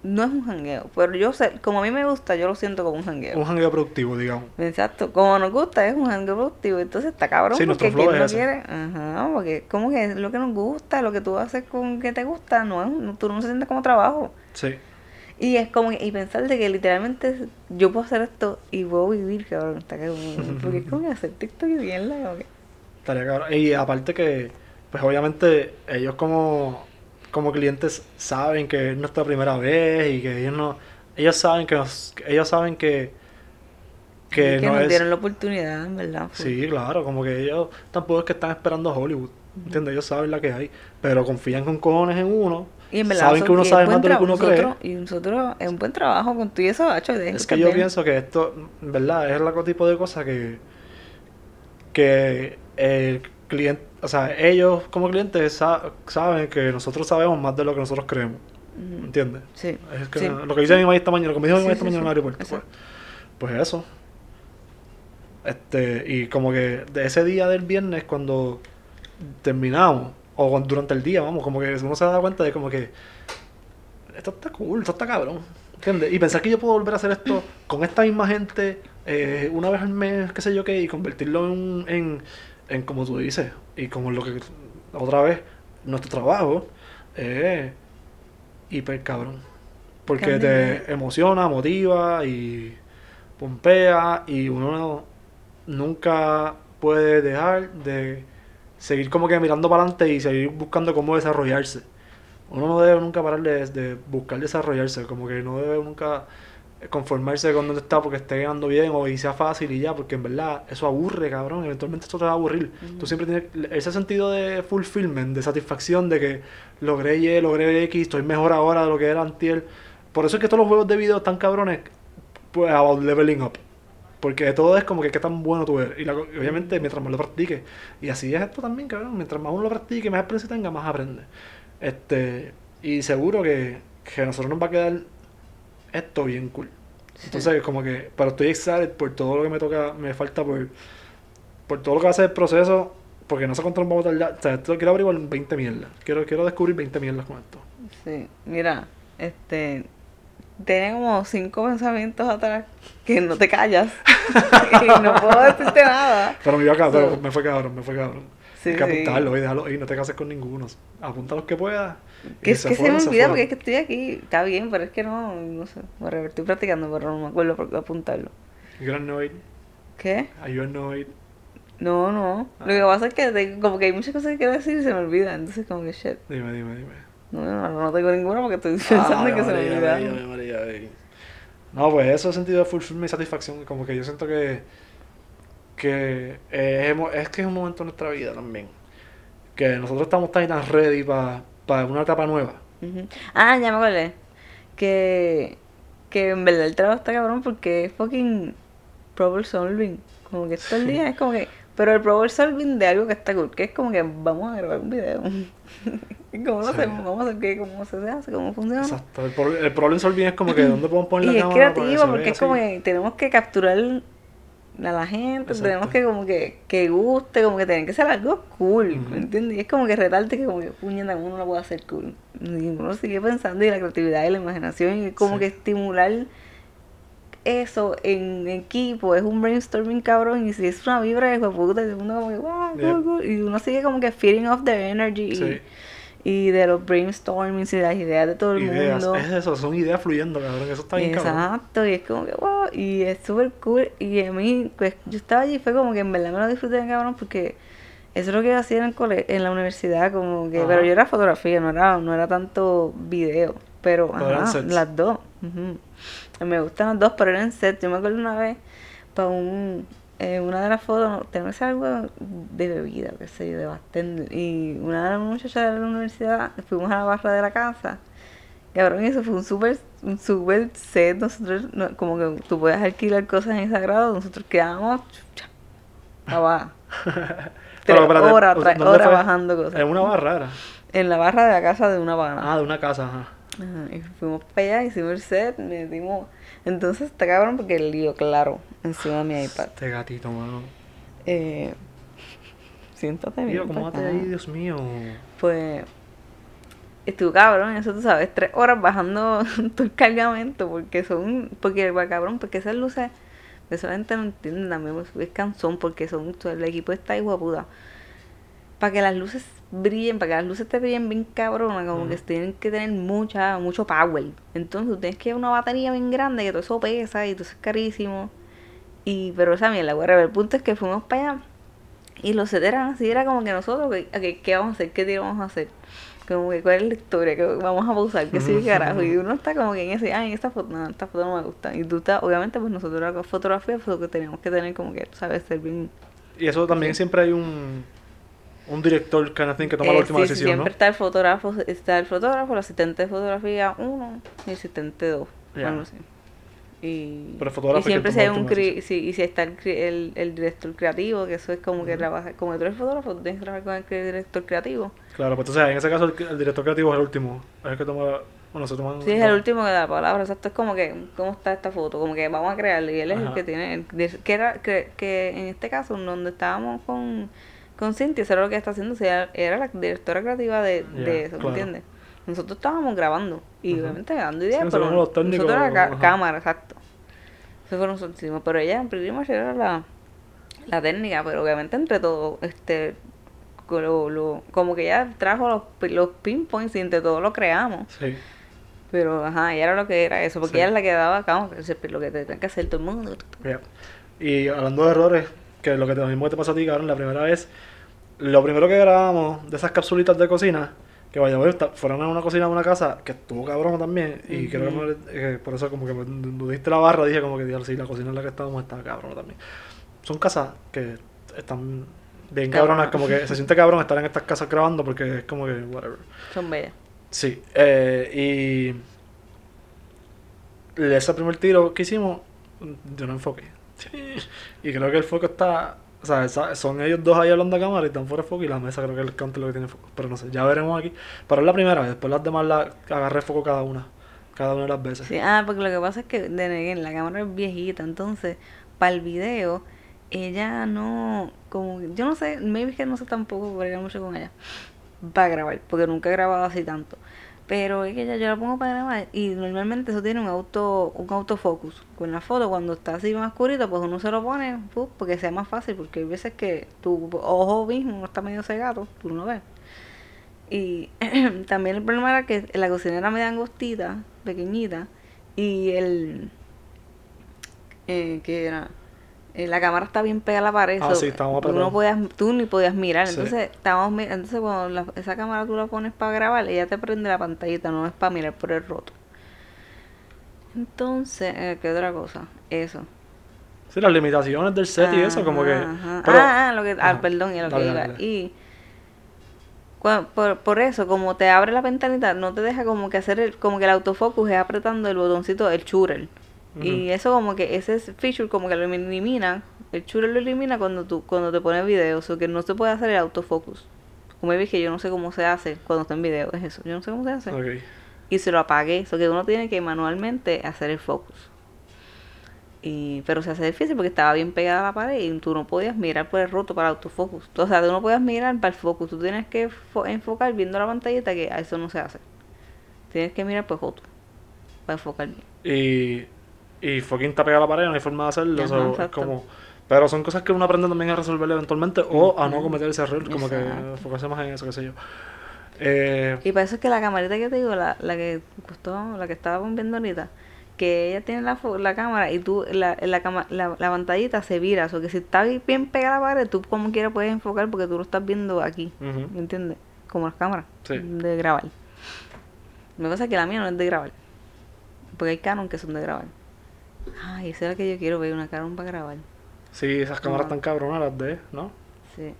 no es un jangueo, pero yo sé, como a mí me gusta, yo lo siento como un jangueo. un jangueo productivo, digamos. Exacto, como nos gusta, es un jangueo productivo, entonces está cabrón Sí, porque quien no es ese. quiere, ajá, porque como que lo que nos gusta, lo que tú haces con que te gusta, no es, no- tú no se sientes como trabajo. Sí. Y es como que, y pensar de que literalmente yo puedo hacer esto y puedo vivir, cabrón, está cabrón. Porque es como que hacer TikTok y mierda, como que. Estaría cabrón. Y aparte que, pues obviamente, ellos como, como clientes saben que es nuestra primera vez y que ellos no, ellos saben que nos, ellos saben que, que, que no nos es, dieron la oportunidad, en verdad. full. sí, claro, como que ellos tampoco es que están esperando a Hollywood, ¿entiendes? Ellos saben la que hay, pero confían con cojones en uno, Y en verdad, saben que uno sabe más de lo que uno cree. Y nosotros, es un buen trabajo con tú y eso, hacho. Es que yo pienso que esto, en verdad, es el tipo de cosa que, que el cliente, o sea, ellos como clientes sa- saben que nosotros sabemos más de lo que nosotros creemos, ¿entiendes? Sí. Es que sí. lo que dice mi mamá esta mañana, lo que me dijo mi Sí, mamá esta sí, mañana en el sí. aeropuerto, pues, pues eso. Este, y como que de ese día del viernes cuando terminamos, o durante el día, vamos, como que uno se da cuenta de como que esto está cool, esto está cabrón. ¿Entiendes? Y pensar que yo puedo volver a hacer esto con esta misma gente eh, una vez al mes, qué sé yo qué, y convertirlo en, en, en como tú dices, y como lo que otra vez, nuestro trabajo, eh, hiper cabrón. Porque te emociona, motiva y pompea, y uno nunca puede dejar de seguir como que mirando para adelante y seguir buscando cómo desarrollarse. Uno no debe nunca parar de, de buscar desarrollarse, como que no debe nunca conformarse con donde está porque esté ganando bien o y sea fácil y ya, porque en verdad eso aburre, cabrón, eventualmente esto te va a aburrir. Tú siempre tienes ese sentido de fulfillment, de satisfacción, de que logré Y, logré X, estoy mejor ahora de lo que era antier. Por eso es que todos los juegos de video están cabrones, pues about leveling up. Porque todo es como que qué tan bueno tú eres. Y la- y obviamente mientras más lo practiques. Y así es esto también, cabrón. Mientras más uno lo practique, más experiencia tenga, más aprende. Este, y seguro que, que a nosotros nos va a quedar esto bien cool. Entonces, como que, pero estoy excited por todo lo que me toca, me falta por, por todo lo que va a ser el proceso, porque no sé cuánto nos vamos a tardar. O sea, esto quiero averiguar 20 mierdas. Quiero, quiero descubrir 20 mierdas con esto. Sí, mira, este. Tiene como cinco pensamientos atrás que no te callas. y no puedo decirte nada. Pero me iba pero So- me fue cabrón, me fue cabrón. Sí, Hay que sí. apuntarlo y déjalo ahí, no te cases con ninguno. Apunta los que puedas. Que es se me olvida porque es que estoy aquí. Está bien, pero es que no, no sé. Whatever, estoy practicando, pero no me acuerdo por qué apuntarlo. Know it. ¿Qué? Are you it? No, no. Lo que pasa es que te- como que hay muchas cosas que quiero decir y se me olvidan. Entonces, como que shit. Dime, dime, dime. No, no, no tengo ninguna porque estoy pensando Ay, que se me María. No, pues eso es sentido de fulfillment y satisfacción. Como que yo siento que. que eh, hemos- es que es un momento en nuestra vida también. Que nosotros estamos tan ready para una etapa nueva. Ujú. Ah, ya me acordé. Que, que en verdad el trabajo está cabrón porque es fucking problem solving. Como que todo el día es como que. Pero el problem solving de algo que está cool, que es como que vamos a grabar un video. ¿Y ¿Cómo lo Sí. hacemos? Vamos a hacer qué, cómo se hace, cómo funciona. Exacto. El, el problem solving es como que dónde podemos poner la Y es cámara para que creativo porque es como que tenemos que capturar a la gente, Exacto. tenemos que como que, que guste, como que tiene que ser algo cool. ¿me entiendes? Y es como que retarte que como que puñeta, ¿cómo uno lo puede hacer cool? Y uno sigue pensando y la creatividad y la imaginación y como Sí. que estimular eso en equipo es un brainstorming cabrón y si es una vibra de puta y uno como que wow, cool, cool", y uno sigue como que feeding off the energy Sí. y, de los brainstormings y de las ideas de todo el Ideas. mundo. Es eso, son ideas fluyendo, cabrón. Eso está bien cabrón. Exacto, y es como que wow, y es súper cool. Y a mí, pues yo estaba allí y fue como que en verdad me lo disfruté cabrón porque Eso es lo que yo hacía en, el cole en la universidad, como que, Ajá. pero yo era fotografía, no era, no era tanto video, pero ajá, las dos. Me gustan las dos, pero eran sets. Yo me acuerdo una vez, para un, eh, una de las fotos, tengo que hacer algo de bebida, qué sé yo, de bartender, y una de las muchachas de la universidad, fuimos a la barra de la casa, cabrón, y eso fue un súper un super set, nosotros, no- como que tú puedes alquilar cosas en ese grado, nosotros quedamos, chucha, abajo. Tres horas, bajando cosas. En una barra era. En la barra de la casa de una pana. Ah, de una casa, ajá. Ajá, y fuimos para allá, hicimos el set, metimos... Entonces está cabrón porque el lío, claro, encima de mi iPad. Este gatito, mano. Eh, siéntate bien. ¿cómo te ahí, Dios mío? Pues estuvo cabrón, eso tú sabes, tres horas bajando todo el cargamento porque son, porque va cabrón, porque esas luces, eso la gente no entiende también, pues, es cansón porque son, el equipo está igual puta. Para que las luces brillen, para que las luces te brillen bien cabrona, como que tienen que tener mucha, mucho power. Entonces tú tienes que una batería bien grande, que todo eso pesa y todo eso es carísimo. Y, pero esa mierda, whatever. El punto es que fuimos para allá y los eran así, era como que nosotros, ¿qué, qué, qué vamos a hacer? ¿Qué tiro vamos a hacer? Como que cuál es la historia que vamos a pausar, que sí, carajo. Y uno está como que en ese, ay, esta foto, no, esta foto no me gusta. Y tú estás, obviamente, pues nosotros la fotografía, pues lo que tenemos que tener como que, sabes, ser bien. Y eso también siempre hay un, un director of thing que toma la Eh, última sí, decisión, siempre ¿no? está el fotógrafo, está el fotógrafo, el asistente de fotografía uno y el asistente dos. Y, Pero el fotógrafo y es quien siempre si hay la un cri- sí, y si está el, el, el director creativo, que eso es como que trabaja, como que eres fotógrafo, tú tienes que trabajar con el director creativo. Claro, pues entonces en ese caso el, el director creativo es el último. Es el que toma la... Bueno, se toma... Sí, es el último que da la palabra, exacto, es como que, ¿cómo está esta foto? Como que vamos a crearla y él es el Ajá. que tiene, el- que era, que, que en este caso, donde estábamos con, con Cintia, eso era lo que está haciendo, o sea, era la directora creativa de, eso, ¿me claro. entiendes? Nosotros estábamos grabando y obviamente dando ideas, pero técnicos, nosotros era ca- ajá. cámara, exacto. Eso fue nosotros hicimos, pero ella en primer era la, la técnica, pero obviamente entre todo, este, lo, lo- como que ella trajo los, los pinpoints y entre todos lo creamos. Sí. Pero, ajá, ella era lo que era eso, porque Sí. ella es la que daba acá, lo que te tiene que hacer todo el mundo. Yeah. Y hablando de errores, que lo que te, lo mismo que te pasó a ti, cabrón, la primera vez, lo primero que grabamos de esas capsulitas de cocina, que vaya, fueron a una cocina de una casa que estuvo cabrón también, y creo que Ujú. me- eh, por eso como que me diste la barra, dije como que, sí, la cocina en la que estábamos estaba cabrón también. Son casas que están bien cabronas, como que se siente cabrón estar en estas casas grabando porque es como que, whatever. Son bellas. Sí, eh, y ese primer tiro que hicimos, yo no enfoqué. Y creo que el foco está, o sea, son ellos dos ahí hablando a cámara y están fuera de foco y la mesa creo que el counter lo que tiene foco. Pero no sé, ya veremos aquí. Pero es la primera vez, después las demás la agarré foco cada una, cada una de las veces. Sí, ah, porque lo que pasa es que de la cámara es viejita, entonces, para el video, ella no, como, yo no sé, maybe que no sé tampoco bregar mucho con ella, para grabar, porque nunca he grabado así tanto. Pero es que ya yo la pongo para grabar y normalmente eso tiene un auto un autofocus. Con la foto, cuando está así más oscurita, pues uno se lo pone porque sea más fácil, porque hay veces que tu ojo mismo no está medio cegado, tú no ves. Y también el problema era que la cocina era media angostita, pequeñita, y el... Eh, ¿Qué era? Eh, la cámara está bien pegada a la pared. Ah, so, sí, tú, no podías, tú ni podías mirar. Sí. Entonces, estábamos, entonces cuando la- esa cámara tú la pones para grabar, ella te prende la pantallita, no es para mirar por el roto. Entonces, eh, ¿qué otra cosa? Eso. Sí, las limitaciones del set y eso, como que... Pero- ah, ah, lo que, ah, perdón, y lo Dale, que dale, iba. dale. Y por, por eso, como te abre la ventanita, no te deja como que hacer el, como que el autofocus es apretando el botoncito Y eso como que ese es feature como que lo elimina, el shooter lo elimina cuando tú cuando te pones video, o sea, que no se puede hacer el autofocus. Como dije que yo no sé cómo se hace cuando está en video, es eso, yo no sé cómo se hace. Y se lo apagué, eso que uno tiene que manualmente hacer el focus. Y, pero se hace difícil porque estaba bien pegada a la pared y tú no podías mirar por el roto para el autofocus. O sea, tú no podías mirar para el focus, tú tienes que fo- enfocar viendo la pantallita que a eso no se hace. Tienes que mirar por foto para enfocar bien. Y, y fucking está pegada a la pared, no hay forma de hacerlo. Ajá, como, pero son cosas que uno aprende también a resolver eventualmente o a no cometer ese error, como que Exacto. enfocarse más en eso, qué sé yo. Eh, Y para eso es que la camarita que te digo, la, la que costó, la que estaba viendo ahorita, que ella tiene la, la cámara y tú, la, la, la, la pantallita se vira. O sea, que si está bien pegada a la pared, tú como quiera puedes enfocar porque tú lo estás viendo aquí. ¿Me entiendes? Como las cámaras Sí. de grabar. Me pasa que la mía no es de grabar. Porque hay Canon que son de grabar. Ay, esa es la que yo quiero ver, una Canon para grabar. Sí, esas cámaras Ajá. tan cabronas las de, ¿no? Sí,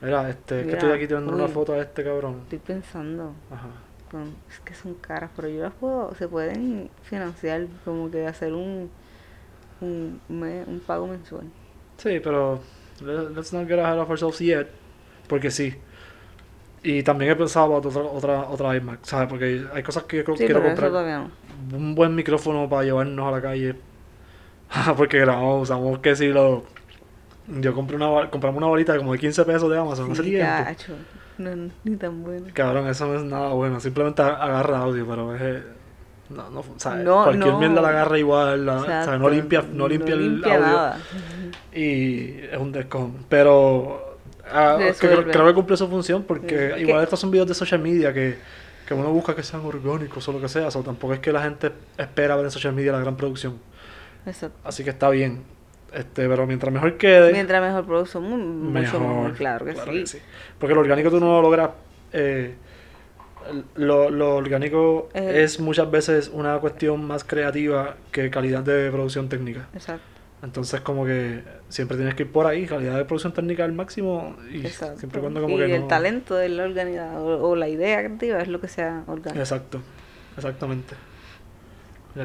Mira, este, que Mira, estoy aquí tirando una foto a este cabrón. estoy pensando. Ajá. con- es que son caras, pero yo las puedo, se pueden financiar, como que hacer un, un, un pago mensual. Sí, pero le- let's not get ahead of ourselves yet. Porque sí. Y también he pensado para otra, otra, otra iMac, ¿sabes? Porque hay cosas que yo creo Sí, que quiero eso comprar. no. Un buen micrófono para llevarnos a la calle. porque grabamos, usamos que si lo... Yo compré una, compramos una bolita como de 15 pesos de Amazon hace Sí, tiempo. no, ni tan bueno. Cabrón, eso no es nada bueno. Simplemente agarra audio, pero es... eh, No, no, ¿sabes? No, Cualquier no. mierda la agarra igual, la- ¿sabes? No limpia, no limpia el limpia audio. nada. Y es un descon. Pero ah, que creo, que cumple su función porque Sí. igual ¿Qué? estos son videos de social media que, que uno busca que sean orgánicos o lo que sea. O sea, tampoco es que la gente espera ver en social media la gran producción. Exacto. Así que está bien. Este, pero mientras mejor quede, Mientras mejor producto, mu- mucho mejor, claro que sí. Porque lo orgánico tú no lo logras. eh, lo, lo orgánico Eh. es muchas veces una cuestión más creativa que calidad de producción técnica. Exacto. Entonces como que siempre tienes que ir por ahí, calidad de producción técnica al máximo y Exacto. siempre cuando como y que el no- talento de la organidad o, o la idea creativa es lo que sea orgánico. Exacto, exactamente.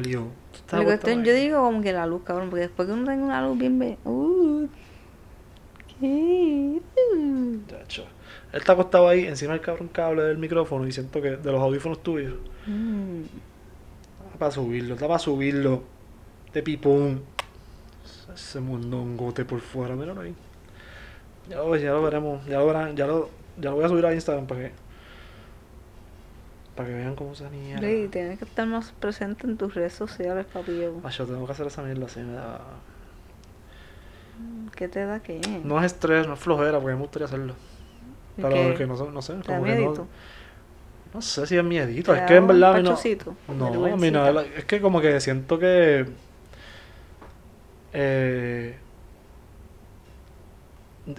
Lío. Está La cuestión, yo digo como que la luz, cabrón, porque después que uno tenga una luz bien ve, uh, ¿qué? Uh. Él está acostado ahí encima del cabrón cable del micrófono y siento que de los audífonos tuyos. mm. Está para subirlo, está para subirlo. De pipón. Ese mondongote por fuera, míralo ahí. Ya lo, ya lo veremos, ya lo verán, ya lo, ya lo voy a subir a Instagram para que para que vean cómo se mierda. Sí, tienes que estar más presente en tus redes sociales, papi. yo. Ay, yo tengo que hacer esa mierda así, me da... ¿Qué te da qué? No es estrés, no es flojera, porque me gustaría hacerlo. ¿Y Pero qué? que no, no sé, ¿Te da como que no, no sé si es miedito, ¿Te es que en un verdad mí no... No, a mí Vergüencita. no, la- es que como que siento que... Eh,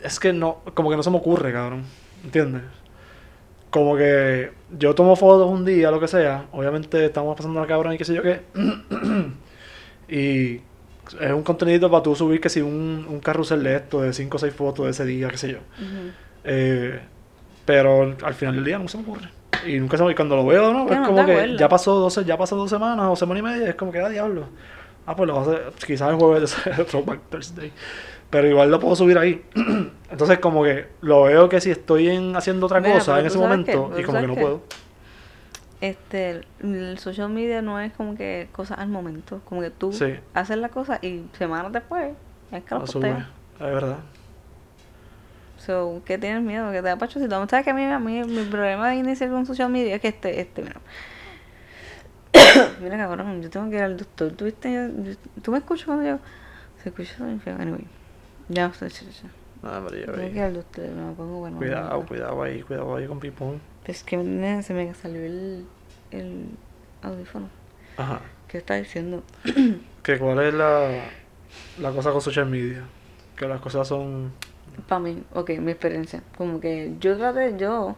es que no, como que no se me ocurre, cabrón, ¿entiendes? Como que yo tomo fotos un día, lo que sea, obviamente estamos pasando la cabrón y qué sé yo qué, y es un contenido para tú subir que si un, un carrusel de esto, de 5 o 6 fotos de ese día, qué sé yo. Eh, pero al final del día no se me ocurre. Y nunca se me y cuando lo veo, ¿no? Es no como que ya pasó, dos, ya pasó dos semanas o semana y media, es como que, ah, diablo. Ah, pues lo vas a hacer, quizás el jueves de Throwback Thursday. Pero igual lo puedo subir ahí. Entonces, como que lo veo que si estoy en, haciendo otra Mira, cosa en ese momento y como que no puedo. Este, el social media no es como que cosas al momento. Como que tú Sí. haces la cosa y semanas después es que lo. Es verdad. So, ¿qué tienes miedo? Que te da pachocito. ¿Sabes que a mí, a mí mi problema de iniciar con social media es que este, este, mira. mira, cabrón, yo tengo que ir al doctor. ¿Tú, viste? ¿Tú me escuchas cuando yo? Se escucha bien feo. Anyway. Ya, ya, ya, ya. Ah, que ir al doctor. Me pongo bueno. Cuidado, cuidado ahí, cuidado ahí con Pipón. Es que se me salió el, el audífono. Ajá. ¿Qué está diciendo? Que cuál es la, la cosa con social media. Que las cosas son. Para mí, ok, mi experiencia. Como que yo traté, yo.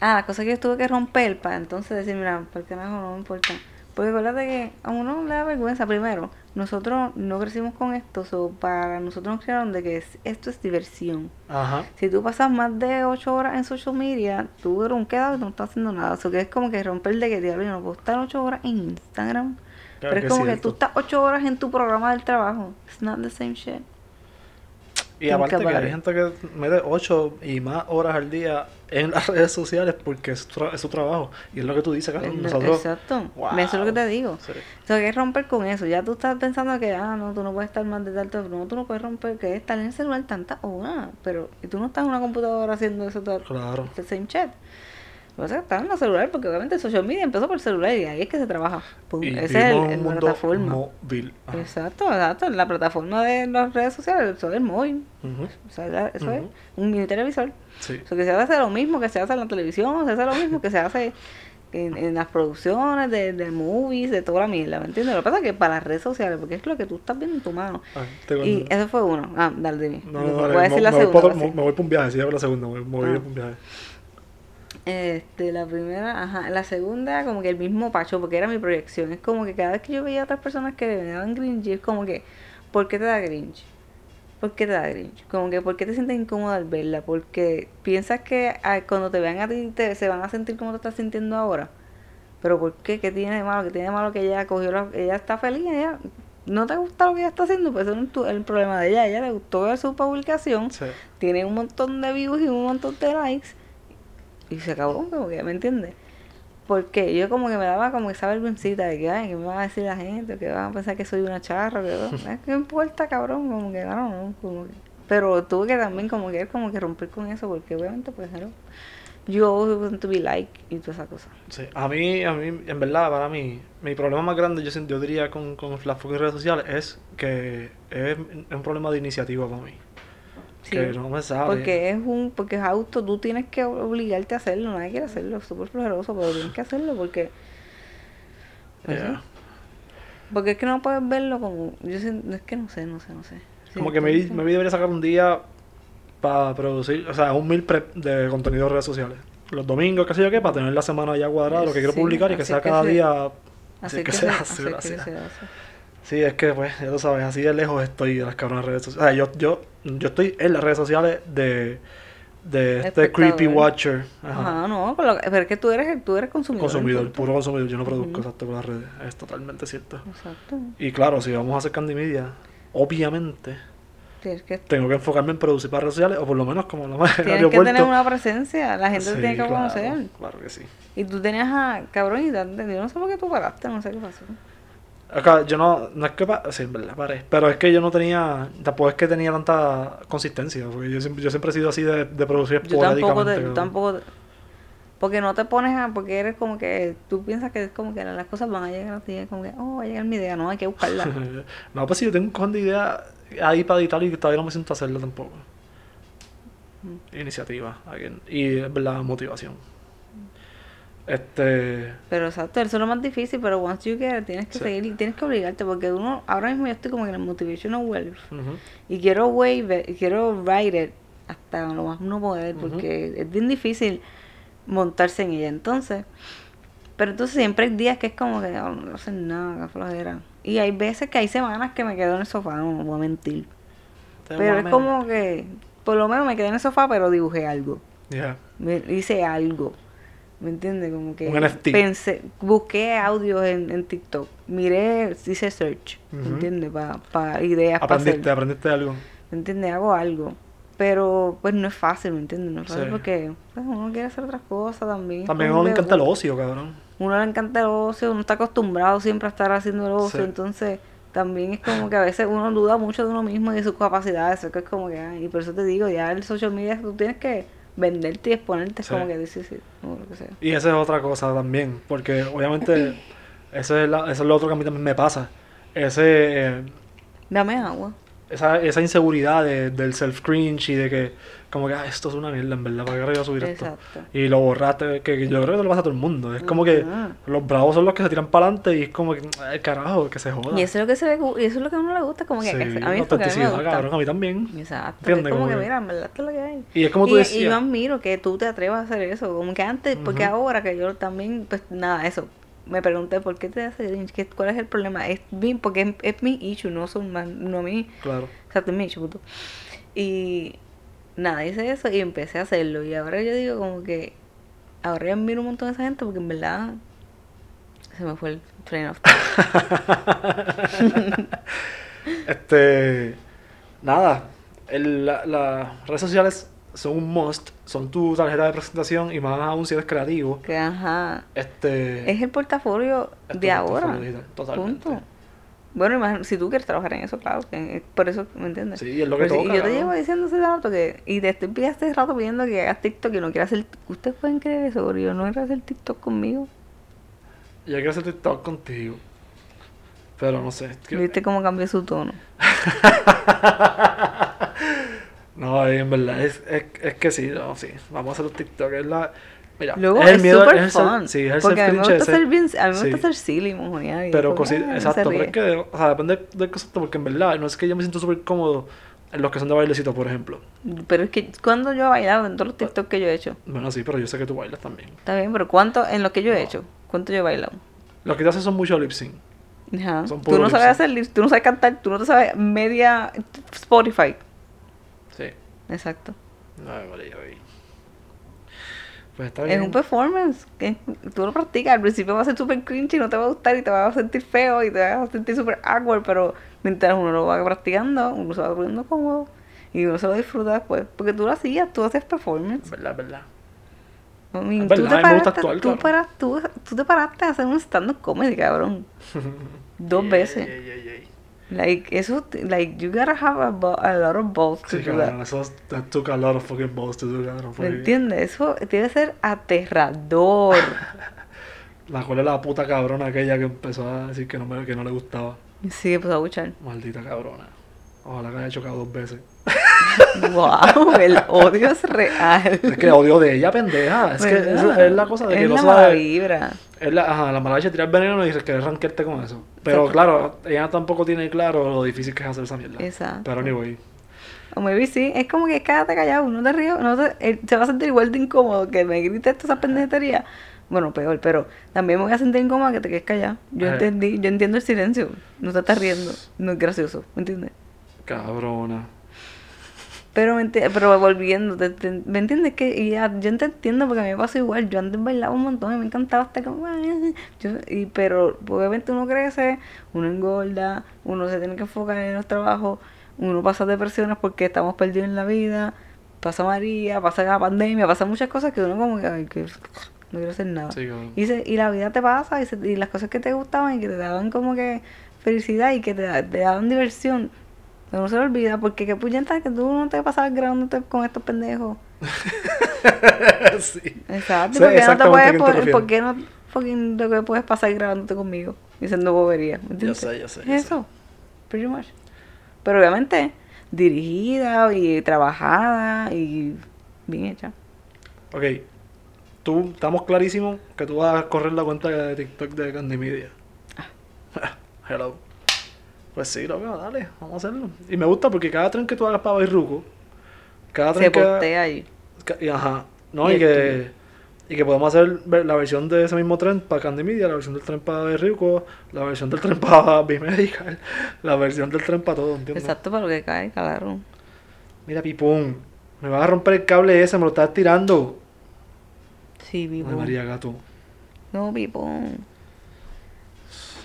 Ah, la cosa que yo tuve que romper para entonces decir, mira, ¿por qué mejor no me importa? Porque acuérdate que a uno le da vergüenza primero. Nosotros no crecimos con esto, so para nosotros nos crearon de que es- esto es diversión. Ajá. Si tú pasas más de 8 horas en social media, tú eres un quedado y no estás haciendo nada. O que es como que romper de que, diablo, yo no puedo estar 8 horas en Instagram. Claro Pero es como es que tú cierto. estás 8 horas en tu programa del trabajo. It's not the same shit. Y aparte que about hay gente que mete 8 y más horas al día en las redes sociales porque es, su tra- es su trabajo. Y es lo que tú dices, Carlos. Nosotros. Exacto. Wow. Eso es lo que te digo. Sí. O sea, que es romper con eso. Ya tú estás pensando que, ah, no, tú no puedes estar más de tanto. No, tú no puedes romper, que es estar en el celular tantas horas. Pero, y tú no estás en una computadora haciendo eso todo Claro. el same chat. Lo que pasa es que estás en el celular, porque obviamente el social media empezó por el celular y ahí es que se trabaja. Y es el, mundo plataforma. móvil. Ajá. Exacto, exacto. La plataforma de las redes sociales, eso es el móvil. O sea, eso es un mini televisor. Sí. O sea, que se hace lo mismo que se hace en la televisión, se hace lo mismo que se hace en, en las producciones de, de movies, de toda la mierda, ¿me entiendes? Lo que pasa es que para las redes sociales, porque es lo que tú estás viendo en tu mano. Ah, Y eso fue uno. Ah, dale, dime. No, no, Voy dale, a me, decir la me voy segunda. por, me voy por un viaje, sí, ya por la segunda, me, me voy Ah. por un viaje. Este, la primera, ajá, la segunda como que el mismo pacho, porque era mi proyección. Es como que cada vez que yo veía a otras personas que me daban cringe, es como que, ¿por qué te da cringe? ¿Por qué te da cringe? Como que, ¿por qué te sientes incómoda al verla? Porque piensas que ah, cuando te vean a ti te, se van a sentir como te estás sintiendo ahora. Pero ¿por qué? ¿Qué tiene de malo? ¿Qué tiene de malo que ella cogió la, ella está feliz? Ella, ¿No te gusta lo que ella está haciendo? Pues eso no es tu- el problema de ella. Ella le gustó ver su publicación Sí. tiene un montón de views y un montón de likes y se acabó, como que, ¿me entiendes? Porque yo como que me daba como esa vergüencita de que, ay, ¿qué me va a decir la gente? Que van a pensar que soy una charra, que ¿qué importa, cabrón? Como que, no, no, como que... Pero tuve que también como que, como que romper con eso, porque obviamente, pues, no, yo want to be like y toda esa cosa. Sí, a mí, a mí, en verdad, para mí, mi problema más grande, yo, yo diría con, con las redes sociales, es que es un problema de iniciativa para mí. Sí, que no me sabe. Porque es un, porque es auto, tú tienes que obligarte a hacerlo, nadie quiere hacerlo, es súper flojeroso, pero tienes que hacerlo porque... pues sí. Porque es que no puedes verlo como. Yo es que no sé, no sé, no sé. Como que me, sí. me debería sacar un día para producir, o sea, un mil prep de contenido de redes sociales. Los domingos, qué sé yo qué, para tener la semana ya cuadrada, lo que quiero publicar y que sea que cada se- día. Así Así que, que se, sea, así que se hace. Sí, es que, pues, ya lo sabes, así de lejos estoy de las cabronas redes sociales. O sea, yo, yo, yo estoy en las redes sociales de, de este creepy watcher. Ajá. Ajá, no, pero, es que tú eres, tú eres consumidor. Consumidor, puro consumidor. Yo no produzco exacto por las redes. Es totalmente cierto. Exacto. Y claro, si vamos a hacer Candy Media, obviamente que, tengo que enfocarme en producir para redes sociales, o por lo menos como lo más en tienes que tener una presencia, la gente te Sí, tiene que claro, conocer. Claro que sí. Y tú tenías a. Cabrón, y yo no sé por qué tú paraste, no sé qué pasó. Acá, yo no, no es que, sí, verdad, paré, pero es que yo no tenía, tampoco es que tenía tanta consistencia, porque yo siempre, yo siempre he sido así de, de producir Yo tampoco, te, cabrón. tampoco. Porque no te pones a. Porque eres como que. Tú piensas que es como que las cosas van a llegar a ti. Es como que, oh, va a llegar mi idea. No, hay que buscarla. no, pues sí, yo tengo un cojón de ideas ahí para editar y todavía no me siento a hacerlo tampoco. Mm. Iniciativa, again. y verdad, motivación. Este, Pero exacto, eso es lo más difícil, pero once you get it, tienes que Sí. seguir y tienes que obligarte, porque uno, ahora mismo yo estoy como que en el motivational well ujú, y quiero wave it, y quiero ride it hasta lo más no poder, porque es bien difícil montarse en ella, entonces, pero entonces siempre hay días que es como que "Oh, no hacen nada, qué flojera, y hay veces que hay semanas que me quedo en el sofá, no voy a mentir, te pero es como que, por lo menos me quedé en el sofá, pero dibujé algo. Yeah. Me- hice algo. ¿Me entiendes? Como que Un NFT. pensé, busqué audios en, en TikTok, miré, hice search, ¿me Ujú. entiendes? Para ideas para hacer. Aprendiste, aprendiste algo. ¿Me entiendes? Hago algo. Pero pues no es fácil, ¿me entiendes? No es fácil Sí. porque pues, uno quiere hacer otras cosas también. También uno le encanta el ocio, cabrón. Uno le encanta el ocio, uno está acostumbrado siempre a estar haciendo el ocio, Sí. entonces también es como que a veces uno duda mucho de uno mismo y de sus capacidades, eso que es como que, y por eso te digo, ya el social media tú tienes que venderte y exponerte, es Sí. como que decir, sí, o lo que sea. Y esa es otra cosa también, porque obviamente ese es la- eso es lo otro que a mí también me pasa. Ese, eh, Dame agua. esa, esa inseguridad de- del self-cringe y de que, como que, ah, esto es una mierda, en verdad, ¿para qué voy a subir esto? Exacto. Y lo borraste, que, que yo creo que te lo pasa a todo el mundo. Es como que Ujú. los bravos son los que se tiran para adelante y es como que, ay, carajo, que se joda. Y eso es lo que se ve, y eso es lo que a uno le gusta, como que, Sí, que a mí es porque a mí me gusta. cabrón, a mí también. Exacto. Es como Como que, que- mira, en verdad esto es lo que hay. Y es como tú y, decías. y yo admiro que tú te atrevas a hacer eso. Como que antes, porque Ujú. ahora que yo también, pues nada, eso. Me pregunté por qué te hace cringe, ¿Qué- ¿cuál es el problema? Es mi, porque es, es mi issue, no son más, no mi, Claro. exacto, es mi issue, puto. Y nada, hice eso y empecé a hacerlo. Y ahora yo digo como que, ahora yo admiro un montón a esa gente porque en verdad se me fue el train of Este. Nada. El- la- las redes sociales son un must. Son tu tarjeta de presentación y más aún si eres creativo. que ajá. Este. Es el portafolio de ahora. Totalmente. Punto. Bueno, imagino, si tú quieres trabajar en eso, claro, que por eso, ¿me entiendes? Sí, es lo que Pero si- toca, Y yo te llevo diciendo hace rato que, y te estoy pidiendo hace rato pidiendo que hagas TikTok y no quieras hacer, ustedes pueden creer eso, pero yo no quiero hacer TikTok conmigo. Yo quiero hacer TikTok contigo. Pero no sé. que- ¿Viste cómo cambió su tono? No, en verdad, es, es, es que sí, no, sí. Vamos a hacer los TikTok. Es la, Mira, Luego es el es miedo, súper es el ser- fun. sí, es el porque a mí me gusta ese. ser bien, a mí me Sí. gusta ser silly, mojonear. Pero como, cosi- ah, exacto, pero es que, o sea, depende del concepto, porque en verdad, no es que yo me siento súper cómodo en los que son de bailecito, por ejemplo. Pero es que cuando yo he bailado en todos los TikTok que yo he hecho, Bueno, sí, pero yo sé que tú bailas también. está bien, pero ¿cuánto en lo que yo he No. hecho? ¿Cuánto yo he bailado? Los que te hacen son mucho lip sync. Ajá. Son Tú no lip sabes hacer lips, tú no sabes cantar, tú no te sabes media Spotify. Sí. Exacto. Ay, vale, ya vi. Pues está Es bien. un performance. Que tú lo practicas. Al principio va a ser súper cringe y no te va a gustar y te vas a sentir feo y te vas a sentir súper awkward. Pero mientras uno lo va practicando, uno se va poniendo cómodo y uno se lo disfruta después. Porque tú lo hacías, tú haces performance. verdad, verdad. I mean, Es tú, te paraste, actuar, tú, claro. paras- tú, tú te paraste a hacer un stand-up comedy, cabrón. Dos veces. Like, eso, like, you gotta have a, a lot of balls to Sí, do that. cabrón, eso that took a lot of fucking balls to do, cabrón. ¿Me entiendes? Eso debe ser aterrador. Me acuerdo de la puta cabrona aquella que empezó a decir que no, me, que no le gustaba. sí, pues a buchar. Maldita cabrona. Ojalá que haya chocado dos veces. Wow, el odio es real. Es que odio de ella, pendeja. Es que es la cosa de que es no la sabe. mala vibra. Es la, ajá, la mala leche tirar veneno y querer ranquearte con eso. Pero Exacto. claro, ella tampoco tiene claro lo difícil que es hacer esa mierda. Exacto. Pero anyway. O maybe sí, es como que quédate callado, no te río, no te, él se va a sentir igual de incómodo que me grites toda esa pendejería. Bueno, peor, pero también me voy a sentir incómoda que te quedes callado. Yo Ajá. entendí, yo entiendo el silencio. No te estás riendo, no es gracioso, ¿me entiendes? Cabrona. Pero, me enti- pero volviendo, te- te- ¿me entiendes? Que ya, yo te entiendo porque a mí me pasó igual. Yo antes bailaba un montón y me encantaba estar como... Yo, y, pero obviamente uno crece, uno engorda, uno se tiene que enfocar en los trabajos, uno pasa depresiones porque estamos perdidos en la vida, pasa María, pasa la pandemia, pasa muchas cosas que uno como que, ay, que no quiero hacer nada. Sí. Y, se- y la vida te pasa y, se- y las cosas que te gustaban y que te daban como que felicidad y que te, te daban diversión, no se le olvida porque qué puñeta que tú no te pasabas grabándote con estos pendejos. sí. Exacto. ¿Por qué no te puedes, quién te por, refieres. ¿por qué no fucking te puedes pasar grabándote conmigo? Diciendo sé, yo sé, yo sé. eso. Pretty much. Pero obviamente dirigida y trabajada y bien hecha. Ok. Tú, estamos clarísimos que tú vas a correr la cuenta de TikTok de Candy Media. Hello. Pues sí, loco, dale, vamos a hacerlo. Y me gusta porque cada tren que tú hagas para Bairuco, cada Se tren que... postea ahí. Y ajá. No, Y que, y que podemos hacer la versión de ese mismo tren para Candy Media, la versión del tren para Rico, la versión del tren para Bimedical, la versión del tren para todo, ¿entiendes? Exacto, para lo que cae, claro. Mira, Pipón, me vas a romper el cable ese, me lo estás tirando. Sí, vivo. María Gato. No, pipón.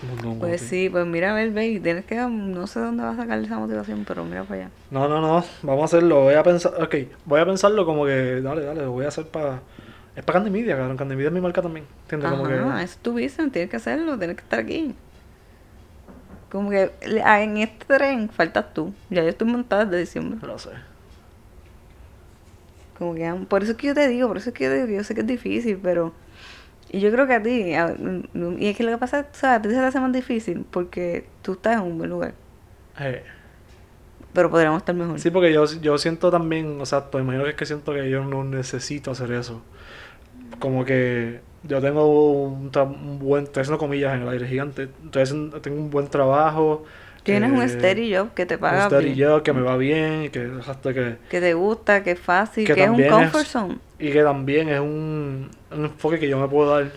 No, no, Pues sí, pues mira, a ver, ve, y tienes que, no sé dónde vas a sacar esa motivación, pero mira para allá. No, no, no, vamos a hacerlo, voy a pensar, ok, voy a pensarlo como que, dale, dale, lo voy a hacer para... Es para Candy Media, cabrón, Candy Media es mi marca también, ¿entiendes? Como Ajá, que... es tu business, tienes que hacerlo, tienes que estar aquí. Como que ah, en este tren faltas tú. Ya yo estoy montada desde diciembre. Lo sé. Como que, ah, por eso es que yo te digo, por eso es que yo te digo que yo sé que es difícil, pero... Y yo creo que a ti, a- mm, y es que lo que pasa es, ¿sabes? A ti se te hace más difícil porque tú estás en un buen lugar, Eh, pero podríamos estar mejor. Sí, porque yo, yo siento también, o sea, pues imagino que es que siento que yo no necesito hacer eso. Como que yo tengo un, buen, estoy haciendo comillas en el aire gigante, haciendo- tengo un buen trabajo. Tienes un eh, steady job que te un paga steady bien, job que me va bien, que, hasta que, que te gusta, que es fácil, Que que, es un comfort es- zone. y que también es un, un enfoque que yo me puedo dar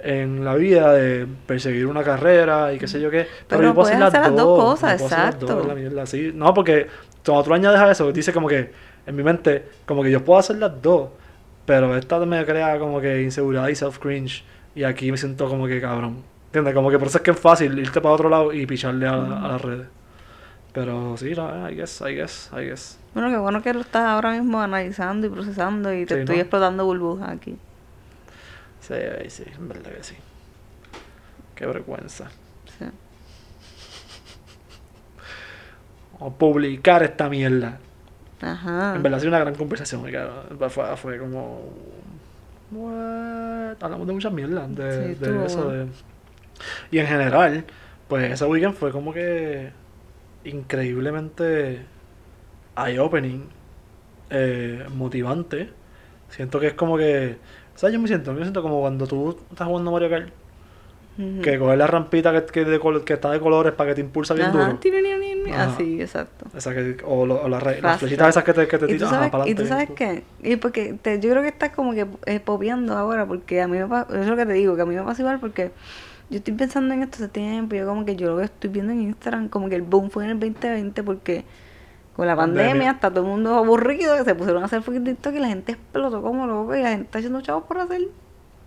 en la vida de perseguir una carrera y qué sé yo qué. Pero yo puedo puedes hacer las dos cosas, puedo hacer las dos, exacto. la mierda, sí. No, porque cuando tú añades a eso, dice como que en mi mente, como que yo puedo hacer las dos, pero esta me crea como que inseguridad y self-cringe. Y aquí me siento como que cabrón. ¿Entiendes? Como que por eso es que es fácil irte para otro lado y picharle a, a las redes. Pero sí, no, I guess, I guess, I guess. Bueno, qué bueno que lo estás ahora mismo analizando y procesando y te Sí, estoy ¿no? explotando burbujas aquí. Sí, sí, en verdad que sí. Qué vergüenza. Sí. O publicar esta mierda. Ajá. En verdad ha sido una gran conversación. Fue, fue como. What? Hablamos de muchas mierdas. De, Sí, eso. De... Y en general, pues ese weekend fue como que. Increíblemente. Eye-opening. eh, motivante. Siento que es como que. ¿Sabes? Yo me siento, yo me siento como cuando tú estás jugando Mario Kart, que coges la rampita que, que, de col- que está de colores para que te impulsa bien Ajá, duro. Ajá. Así, exacto. Esa que, o lo- o la las flechitas esas que te, que te tiran sabes, ajá, para y tú sabes qué, y porque te- yo creo que estás como que eh, popeando ahora, porque a mí me pasa, es lo que te digo, que a mí me pasa igual porque yo estoy pensando en esto hace tiempo, yo como que yo lo que estoy viendo en Instagram, como que el boom fue en el 2020 porque con la pandemia, Pandemia. está todo el mundo aburrido, que se pusieron a hacer TikTok y la gente explotó como loco y la gente está haciendo chavos por hacer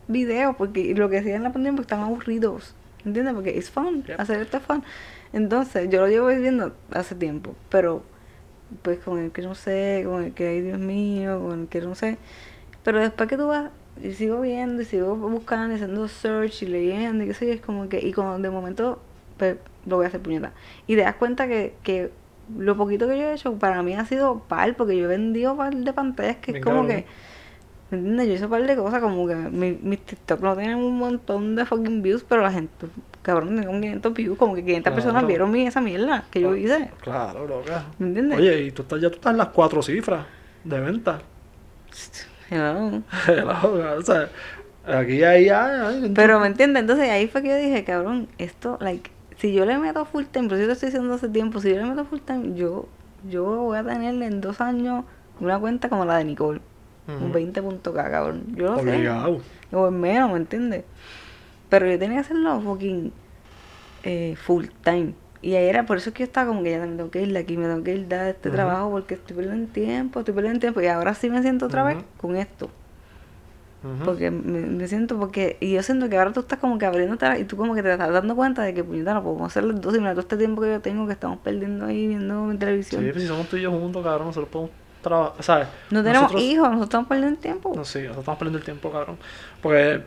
videos, porque lo que hacían en la pandemia porque están aburridos, ¿entiendes? Porque es fun, Yep. hacer esto es fun. Entonces, yo lo llevo viviendo hace tiempo, pero pues con el que no sé, con el que ay Dios mío, con el que no sé. Pero después que tú vas, y sigo viendo, y sigo buscando, y haciendo search y leyendo, y qué sé yo, es como que, y cuando de momento, pues lo voy a hacer puñeta. Y te das cuenta que, que lo poquito que yo he hecho para mí ha sido par, porque yo he vendido par de pantallas que Bien es como cabrón. que, ¿me entiendes? Yo hice par de cosas, como que mi- mis TikTok no tienen un montón de fucking views, pero la gente, cabrón, tengo 500 views, como que 500 personas vieron mi, esa mierda que yo Claro. hice. Claro, loca. ¿Me entiendes? Oye, y tú estás, ya tú estás en las cuatro cifras de venta. Hello. o sea, aquí hay ya. Pero me entiendes, entonces ahí fue que yo dije, cabrón, esto, like, si yo le meto full time, pero si yo te estoy diciendo hace tiempo, si yo le meto full time, yo, yo voy a tener en dos años una cuenta como la de Nicole, un Ujú. 20.k, cabrón. Yo lo Obligado. sé. O en menos, ¿me entiendes? Pero yo tenía que hacerlo fucking eh, full time. Y ahí era, por eso es que yo estaba como que ya me tengo que ir de aquí, me tengo que ir de este trabajo porque estoy perdiendo tiempo, estoy perdiendo tiempo. Y ahora sí me siento otra vez con esto. Porque me, me siento, porque, y yo siento que ahora tú estás como que abriéndote y tú como que te estás dando cuenta de que puñeta no podemos hacer los dos y mira todo este tiempo que yo tengo que estamos perdiendo ahí viendo en televisión. Sí, pues si somos tú y yo juntos, cabrón, nosotros podemos trabajar. ¿Sabes? no tenemos Nosotros- hijos, nosotros estamos perdiendo el tiempo. No, sí, nosotros estamos perdiendo el tiempo, cabrón. Porque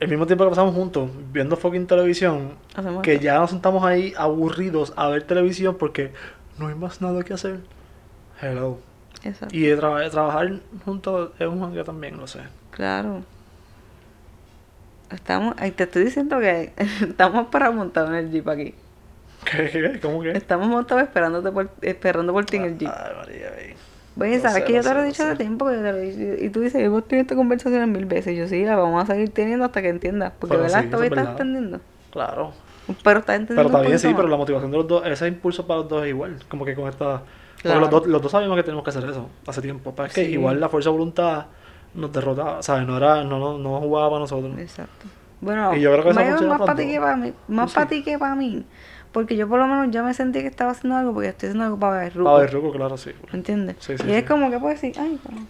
el mismo tiempo que pasamos juntos viendo fucking televisión, Hacemos que esto. ya nos sentamos ahí aburridos a ver televisión porque no hay más nada que hacer. Hello. Exacto. Y de tra- trabajar juntos es un jangueo también, lo sé. Claro. Estamos, ay, te estoy diciendo que estamos para montados en el jeep aquí. ¿Qué, qué, qué? ¿Cómo que? Estamos montados esperándote por, esperando por ti en el jeep. Ay, María, ey. Lo ¿sabes que yo te lo he dicho hace tiempo? Que yo te lo he dicho, y tú dices, hemos tenido esta conversación mil veces. Y yo sí, la vamos a seguir teniendo hasta que entiendas. Porque, ¿verdad? sí, Todavía es estás entendiendo. Claro. Pero estás entendiendo. Pero también sí, pero la motivación de los dos, ese impulso para los dos es igual. Como que con esta. Claro. los, dos, los dos sabíamos que tenemos que hacer eso hace tiempo. Pero es que Sí. igual la fuerza de voluntad nos derrotaba, ¿sabes? No, era, no, no, no jugaba para nosotros. Exacto. Bueno, Y yo creo que eso más, para ti que para mí. Más Sí. para ti que para mí. Porque yo por lo menos ya me sentí que estaba haciendo algo porque estoy haciendo algo para ver Para ver Ruco, claro, sí. ¿Me entiendes? Sí, sí, y es sí. como que puedes decir, ay, bueno.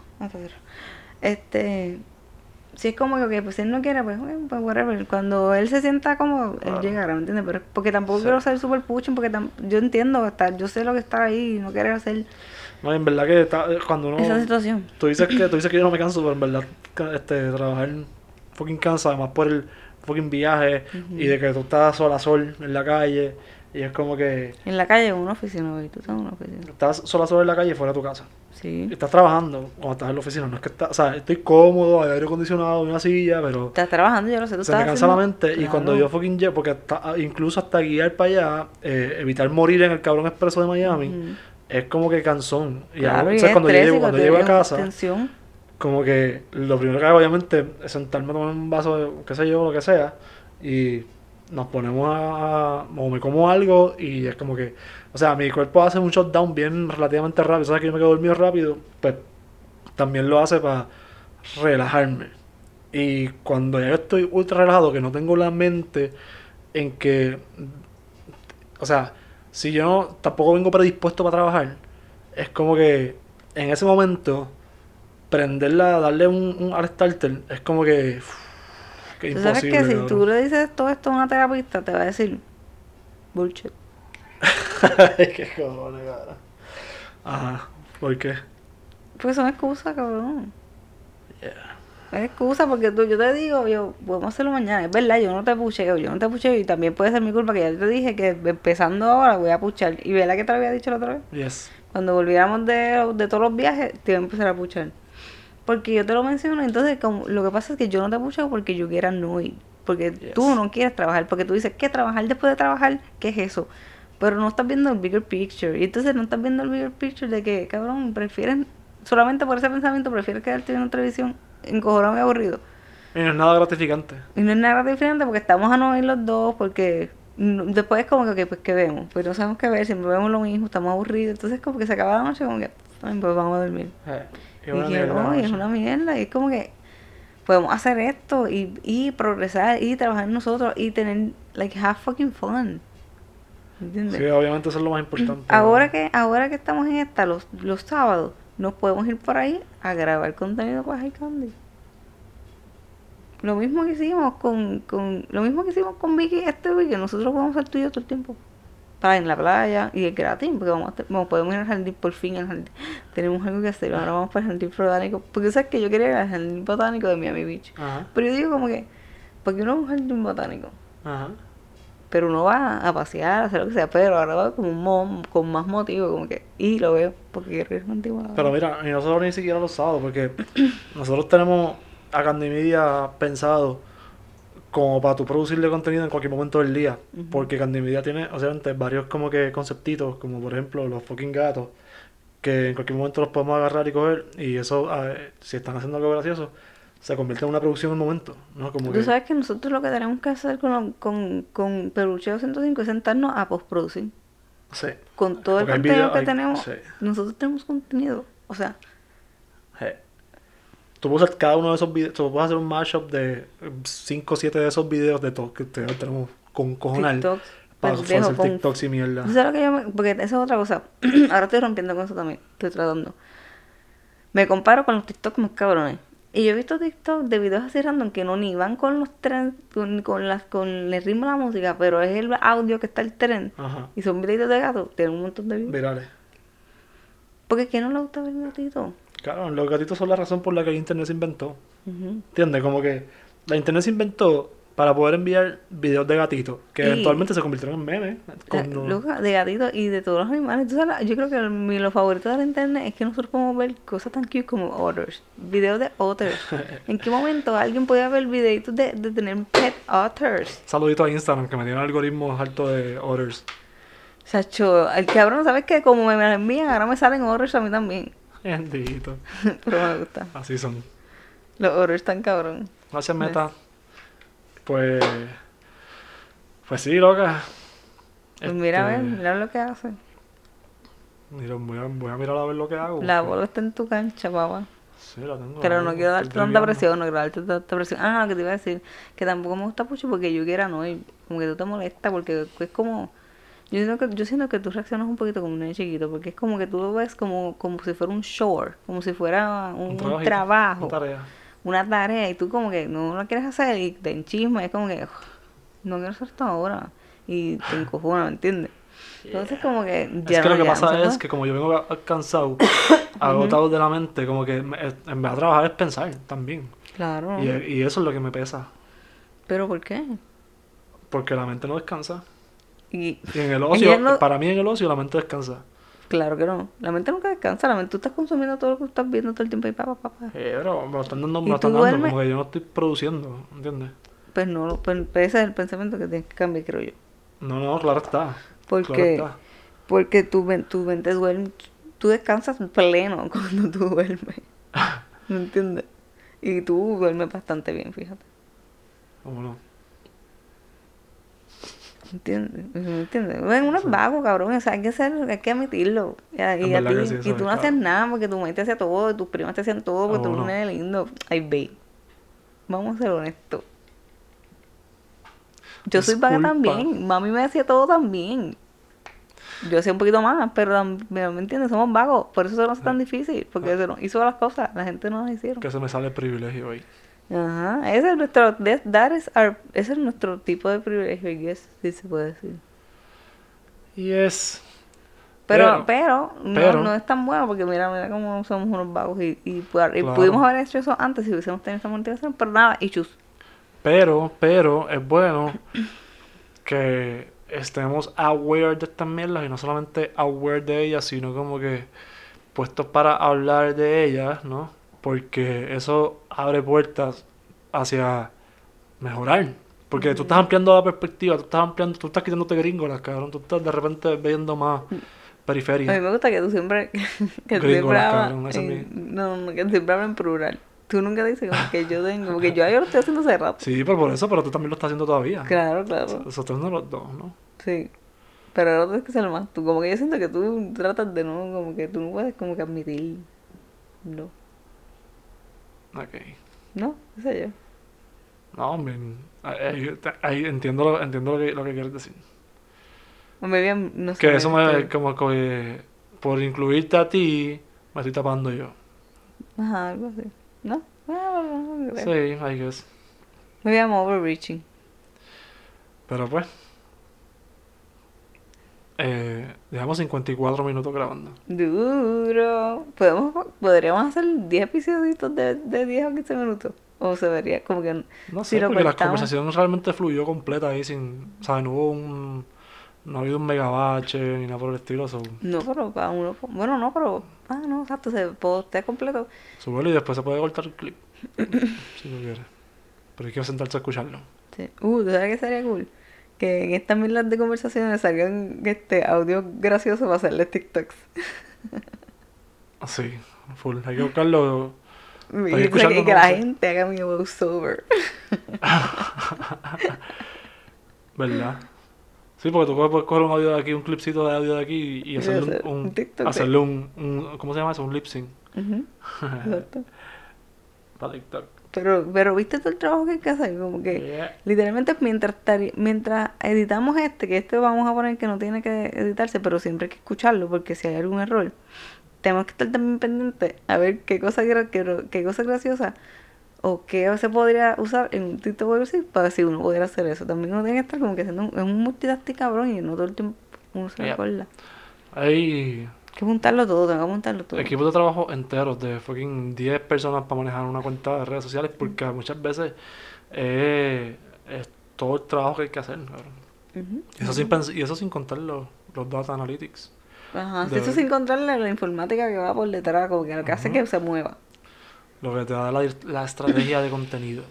Este, si es como que, pues si él no quiere, pues, bueno, pues whatever. Cuando él se sienta como, él Claro. llegará, ¿me entiendes? Pero porque tampoco Sí. quiero ser super pushing, porque yo entiendo, yo sé lo que está ahí y no querer hacer No, en verdad que está- cuando uno. esa situación. Tú dices que tú dices que yo no me canso, pero en verdad este, trabajar fucking cansa, además por el fucking viaje Ujú. y de que tú estás sol a sol en la calle y es como que En la calle, en una oficina, güey, tú estás en una oficina. estás sol a sol en la calle fuera de tu casa. Sí. estás trabajando cuando estás en la oficina, no es que estás, o sea, estoy cómodo, hay aire acondicionado, una silla, pero Estás trabajando, yo lo sé, tú se me estás cansa la mente y cuando yo fucking llego, porque hasta- incluso hasta guiar para allá, eh, evitar morir en el cabrón expreso de Miami, es como que cansón. Y Claro, algo- o sea, cuando yo llego, cuando llego a casa, tensión. como que lo primero que hago obviamente es sentarme a tomar un vaso de qué sé yo, lo que sea, y nos ponemos a, o me como algo y es como que, o sea, mi cuerpo hace un shutdown bien relativamente rápido, sabes que yo me quedo dormido rápido, pues también lo hace para relajarme. Y cuando ya estoy ultra relajado, que no tengo la mente en que, o sea, si yo no, tampoco vengo predispuesto para trabajar, es como que en ese momento prenderla, darle un, un starter, es como que, Tú sabes que si tú le dices todo esto a una terapista, te va a decir bullshit. Ay, qué cojones, cabrón. Ajá, ¿por qué? Pues son excusas, cabrón. Yeah. Es excusa porque tú, yo te digo, yo, podemos hacerlo mañana. Es verdad, yo no te pucheo, yo no te pucheo y también puede ser mi culpa que ya te dije que empezando ahora voy a puchar. Y verdad que te lo había dicho la otra vez. Yes. Cuando volviéramos de, de todos los viajes, te iba a empezar a puchar. Porque yo te lo menciono, entonces como, lo que pasa es que yo no te pucheo porque yo quiera no ir. Porque Yes. tú no quieres trabajar, porque tú dices que trabajar después de trabajar, ¿qué es eso? Pero no estás viendo el bigger picture. Y entonces no estás viendo el bigger picture de que, cabrón, prefieres, solamente por ese pensamiento, prefieres quedarte viendo televisión encojonado y aburrido. Y no es nada gratificante. Y no es nada gratificante porque estamos a no ir los dos, porque después es como que, ok, pues que vemos, pues no sabemos qué ver, siempre vemos lo mismo, estamos aburridos, entonces como que se acaba la noche como que, pues vamos a dormir. Y que y es una mierda, y es como que podemos hacer esto y, y progresar y trabajar nosotros y tener, like, have fucking fun. ¿Entiendes? Sí, obviamente eso es lo más importante. Ahora que, ahora que estamos en esta, los, los sábados, nos podemos ir por ahí a grabar contenido para High Candy. Lo mismo que hicimos con, con, lo mismo que hicimos con Vicky este weekend, nosotros podemos hacer tú y yo todo el tiempo. Para en la playa y es gratis, porque vamos a te- vamos- podemos ir al jardín por fin al jardín. Tenemos algo que hacer, ahora vamos para el jardín botánico. Porque sabes que yo quería ir al jardín botánico de Miami Beach. Ajá, Pero yo digo como que, porque uno va a un jardín botánico, ajá. pero uno va a pasear, a hacer lo que sea, pero ahora va como un mo- con más motivo, como que, y lo veo, porque quiero ir contigo. Pero mira, y nosotros ni siquiera los sábados, porque nosotros tenemos a Candy Media pensado como para tú producirle contenido en cualquier momento del día. Ujú. Porque Candy Media tiene, obviamente, varios como que conceptitos, como por ejemplo los fucking gatos, que en cualquier momento los podemos agarrar y coger, y eso, a ver, si están haciendo algo gracioso, se convierte en una producción en el momento, ¿no? Como Tú que, sabes que nosotros lo que tenemos que hacer con, con, con Pelucheo 105 es sentarnos a postproducir. sí. Con todo el Porque contenido video- que hay- tenemos, sí. nosotros tenemos contenido. O sea. Tú puedes hacer cada uno de esos videos, tú puedes hacer un mashup de 5 o 7 de esos videos de todos que te- tenemos con cojonal TikTok, para pendejo, hacer con- TikToks y mierda. ¿Tú sabes lo que yo me- Porque esa es otra cosa. Ahora estoy rompiendo con eso también. Estoy tratando. Me comparo con los TikTok más cabrones. Y yo he visto TikTok de videos así random que no ni van con los trends, con, con, las, con el ritmo de la música, pero es el audio que está el tren. Ajá. Y son videitos de gatos. Tienen un montón de views. Virales. Porque ¿quién no le gusta ver gatitos? Claro, los gatitos son la razón por la que el internet se inventó. Ujú. ¿Entiendes? Como que la internet se inventó para poder enviar videos de gatitos que Y- eventualmente se convirtieron en memes. Con, de gatitos y de todos los animales. Sabes, yo creo que mi, lo favorito de la internet es que nosotros podemos ver cosas tan cute como otters. Videos de otters. ¿En qué momento alguien podía ver videitos de, de tener pet otters? Saludito a Instagram que me tiene algoritmos altos de orders. Chacho, el cabrón, ¿sabes qué? Como me, me envían, ahora me salen otters a mí también. Bendito. Pero me gusta. Así son. Los otters tan cabrón. Gracias, Meta. Pues. Pues sí, loca. Pues mira a ver, Este, mira lo que hace. mira, voy, a, voy a mirar a ver lo que hago. La porque- bola está en tu cancha, papá. Sí, la tengo. Pero no quiero darte tanta presión, no quiero darte tanta presión. Ah, lo que te iba a decir, que tampoco me gusta mucho porque yo quiera no ir. Como que tú te molesta porque es como... Yo siento que, yo siento que tú reaccionas un poquito como un niño chiquito porque es como que tú lo ves como, como si fuera un shore, como si fuera un, un trabajito, trabajo, Una tarea. una tarea y tú como que no lo quieres hacer y te enchismas, es como que "Ugh, no quiero hacer esto ahora y te encojona, ¿me entiendes? Entonces como que ya es que no, lo que ya no se pasa es que como yo vengo cansado, agotado de la mente, como que me- en vez de trabajar es pensar también. Claro, Y, y eso es lo que me pesa. pero ¿por qué? Porque la mente no descansa. Y Y en el ocio, no- para mí en el ocio la mente descansa. Claro que no. La mente nunca descansa. La mente tú estás consumiendo todo lo que estás viendo todo el tiempo y papá, papá. Eh, pero me lo están dando, me ¿Y lo están dando, duermes? como que yo no estoy produciendo, ¿entiendes? Pues no, pues, pues ese es el pensamiento que tienes que cambiar, creo yo. No, no, claro está. Porque, Claro está. porque tu, tu mente duerme, tú descansas pleno cuando tú duermes. ¿Me entiendes? Y tú duermes bastante bien, fíjate. ¿Cómo no? ¿Entiendes? ¿Me entiendes? Bueno, uno es vago, cabrón. O sea, hay que ser, hay que admitirlo. Y, a- y ti- sí, y tú no es, haces nada porque tu mente hacía todo, tus primas te hacían todo, porque Ah, tú eres bueno. lindo. Ay, babe. Vamos a ser honestos. Yo soy vaga también. Mami me hacía todo también. Yo hacía un poquito más, pero ¿me entiendes? Somos vagos. Por eso se nos hace tan difícil. Porque se nos hizo las cosas. La gente no las hicieron. Que se me sale el privilegio hoy. Ajá. Ese es nuestro... that- is our- ese es nuestro tipo de privilegio, I guess, si se puede decir. Y es. Pero, pero, no, pero- no es tan bueno porque mira, mira cómo somos unos vagos y, y, pu- y Claro. pudimos haber hecho eso antes si hubiésemos tenido esa motivación, pero nada, y chus. Pero, pero, es bueno que estemos aware de estas mierdas y no solamente aware de ellas, sino como que puestos para hablar de ellas, ¿no? Porque eso abre puertas hacia mejorar. Porque tú estás ampliando la perspectiva, tú estás ampliando, tú estás quitándote gringolas, cabrón. Tú estás de repente viendo más A mí periferia. me gusta que tú siempre, que siempre hablas en- no, no, que siempre hablas en plural. Tú nunca dices como que yo tengo, porque yo, yo lo estoy haciendo hace rato. Sí, pero por eso, pero tú también lo estás haciendo todavía. Claro, claro. Nosotros no los dos, ¿no? Sí. Pero ahora tienes que ser más tú. Como que yo siento que tú tratas de no, como que tú no puedes como que admitir. No. Ok. ¿No? ¿Qué sé yo? No, hombre. ahí- ahí entiendo, lo, entiendo lo, que, lo que quieres decir. O me bien, no sé. Que eso me, este, como que por incluirte a ti, me estoy tapando yo. Ajá, algo así. ¿No? Ah. Sí, I guess. Me llamo overreaching. Pero pues. Eh, dejamos 54 minutos grabando. Duro. ¿Podemos, podríamos hacer 10 episodios de, de 10 o 15 minutos. O se vería como que. No sé, lo porque la conversación realmente fluyó completa ahí sin. O sea, no hubo un. No ha habido un megabache ni nada por el estilo. So, No, pero cada uno. Bueno, no, pero. Ah, no, exacto, se postea completo. súbelo y después se puede cortar el clip. si tú quieres. Pero hay que sentarse a escucharlo. Sí. Uh, ¿tú sabes qué sería cool? Que en estas mismas de conversaciones salgan este audio gracioso para hacerle TikToks. Así, full. Hay que buscarlo. Y, que- que la gente haga mi voiceover. ¿Verdad? Sí, porque tú puedes coger un audio de aquí, un clipcito de audio de aquí y hacerle hacer un, un TikTok hacerle un, un- ¿cómo se llama eso? Un lip sync Ujú, Exacto. para TikTok. Pero, pero viste todo el trabajo que hay que hacer, como que Yeah. literalmente mientras mientras editamos este, que este vamos a poner que no tiene que editarse, pero siempre hay que escucharlo porque si hay algún error, tenemos que estar también pendientes a ver qué cosa qué, qué cosa graciosa o qué se podría usar en un TikTok o algo así para si uno pudiera hacer eso. También uno tiene que estar como que haciendo un, es un multitasking cabrón y no todo el tiempo uno se Yeah. recuerda. Hay que juntarlo todo, tengo que juntarlo todo. equipos de trabajo enteros de fucking 10 personas para manejar una cuenta de redes sociales porque muchas veces eh, es todo el trabajo que hay que hacer, cabrón. Ujú. Y eso sin, y eso sin contar los, los data analytics. Ajá, de- eso sin contarle la informática que va por detrás, como que lo que hace Ujú. que se mueva. Lo que te da la, la estrategia de contenido.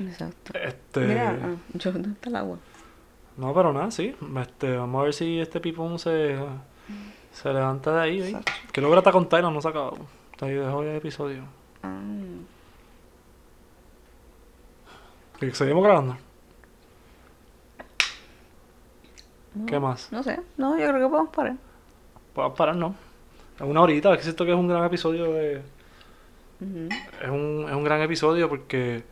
Exacto. Este, Mira, ah, yo, ¿dónde está el agua? No, pero nada, sí. Este, vamos a ver si este pipón se, se levanta de ahí. ¿eh? Que logra estar con Tyler, no se ha acabado. Ahí dejó el episodio. Ah, ¿Que seguimos grabando? no, ¿Qué más? No sé, no, yo creo que podemos parar. Podemos parar, ¿no? Es una horita, es que siento que es un gran episodio de... Es un, es un gran episodio porque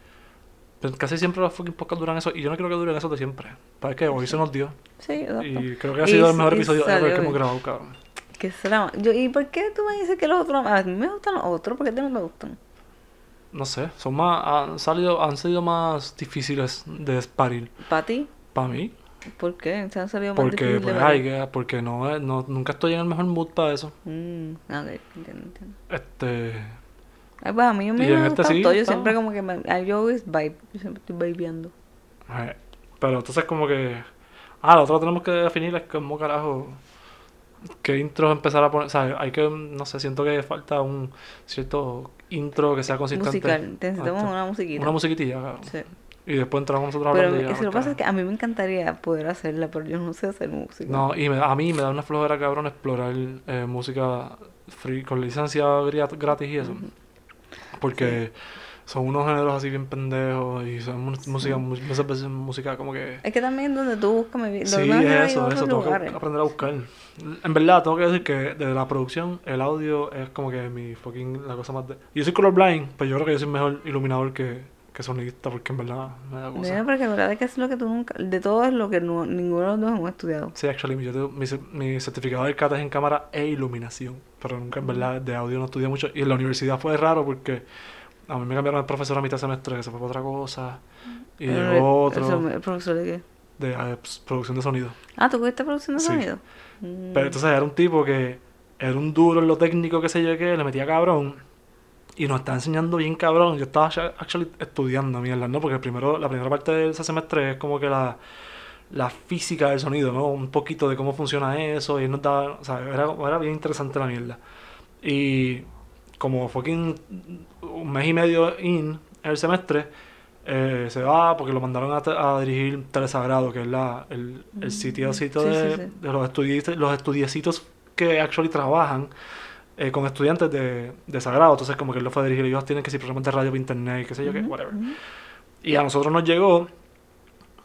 casi siempre los fucking podcasts duran eso y yo no quiero que duren eso de siempre. Para que hoy se nos dio. Sí, exacto. Y creo que ha Y sido el mejor episodio ever que hemos grabado, cabrón. ¿Qué será? Yo, ¿Y por qué tú me dices que los otros A mí me gustan los otros, ¿por qué a ti no te gustan? No sé, son más, han salido, han sido más difíciles de parir. ¿Para ti? Para mí, ¿Por qué? ¿Se han salido más porque difíciles pues, de que, porque no, es- no, nunca estoy en el mejor mood para eso. Mm, ok, entiendo, entiendo. Este, Ay, pues a mí, a mí me en ha este sí, todo. Yo está. siempre como que me... I always vibe. Yo siempre estoy vibeando. eh, pero entonces como que, ah, lo otro que tenemos que definir es como carajo, qué intros empezar a poner, o sea, hay que, no sé, siento que falta un cierto intro que sea consistente. Musical. Necesitamos una musiquita. Una musiquitilla, cabrón. Sí. Y después entramos nosotros Pero y ya, es que lo que pasa es que a mí me encantaría poder hacerla, pero yo no sé hacer música. No, y me- a mí me da una flojera, cabrón, explorar eh, música free, con licencia grat- gratis y eso. Porque son unos géneros así bien pendejos y son mu- música, mu- muchas veces música como que... Es que también donde tú buscas me vi- Sí, es eso, en eso, tengo que aprender a buscar. En verdad, tengo que decir que de la producción, el audio es como que mi fucking, la cosa más de... Yo soy colorblind, pero yo creo que yo soy mejor iluminador que, que sonidista, porque en verdad me da cosa. Mira, porque la verdad es que es lo que tú nunca, de todo es lo que no, ninguno de los dos hemos estudiado. Sí, actually, yo tengo, mi, mi certificado del CAT es en cámara e iluminación, pero nunca en verdad de audio no estudié mucho. Y en la universidad fue raro porque a mí me cambiaron el profesor a mitad de semestre, que se fue para otra cosa, y Pero llegó el- otro ¿El profesor de qué? de eh, pues, producción de sonido. Ah, ¿tú fuiste producción de Sí. sonido? Mm. Pero entonces era un tipo que era un duro en lo técnico que sé yo que le metía cabrón y nos está enseñando bien cabrón. Yo estaba actually estudiando mierda, ¿no? Porque primero, la primera parte de ese semestre es como que la, la física del sonido, ¿no? Un poquito de cómo funciona eso y él nos daba, o sea, era, era bien interesante la mierda. Y como fucking un mes y medio in el semestre, eh, se va porque lo mandaron a, a dirigir Telesagrado, que es la, el, el sitio, sitio Sí, de, sí, sí. de los, estudiantes, los estudiecitos que actually trabajan eh, con estudiantes de, de Sagrado. Entonces, como que él lo fue a dirigir. Ellos tienen que programas de radio por internet, qué sé yo, qué, whatever. Y a nosotros nos llegó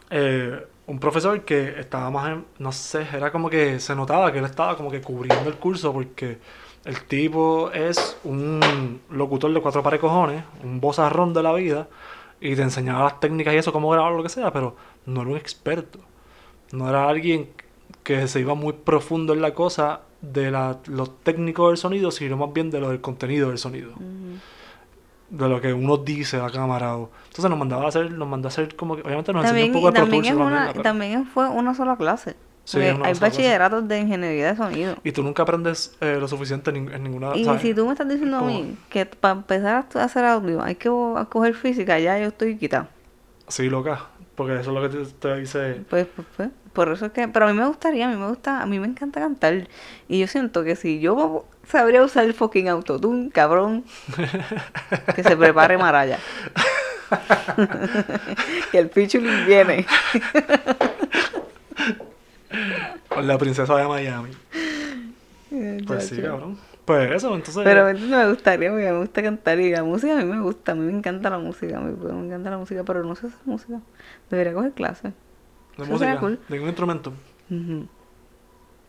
eh, un profesor que estaba más en, no sé, era como que se notaba que él estaba como que cubriendo el curso porque el tipo es un locutor de cuatro pares cojones, un bozarrón de la vida y te enseñaba las técnicas y eso, cómo grabar lo que sea, pero no era un experto. No era alguien que se iba muy profundo en la cosa de la, lo técnico del sonido, sino más bien de lo del contenido del sonido de lo que uno dice a la cámara. o- Entonces nos mandaba a hacer, nos mandó a hacer como que, obviamente nos enseñó También, un poco de Pro es una, también fue una sola clase. Sí, hay bachilleratos de ingeniería de sonido. Y tú nunca aprendes eh, lo suficiente en, en ninguna... Y ¿sabes? si tú me estás diciendo a mí que para empezar a hacer audio hay que coger física, ya yo estoy quitado. Sí, loca. Porque eso es lo que te, te dice... Pues, pues, pues, por eso es que, pero a mí me gustaría, a mí me gusta, a mí me encanta cantar. Y yo siento que si yo sabría usar el fucking autotune, cabrón, que se prepare Maraya. que el featuring viene. Con la princesa de Miami. Pues sí, cabrón. Pues eso, entonces... Pero ¿me entiendes? me gustaría, porque me gusta cantar y la música a mí me gusta, a mí me encanta la música, a me encanta la música, pero no sé hacer música. Debería coger clases. de eso música, cool. de un instrumento. Ujú.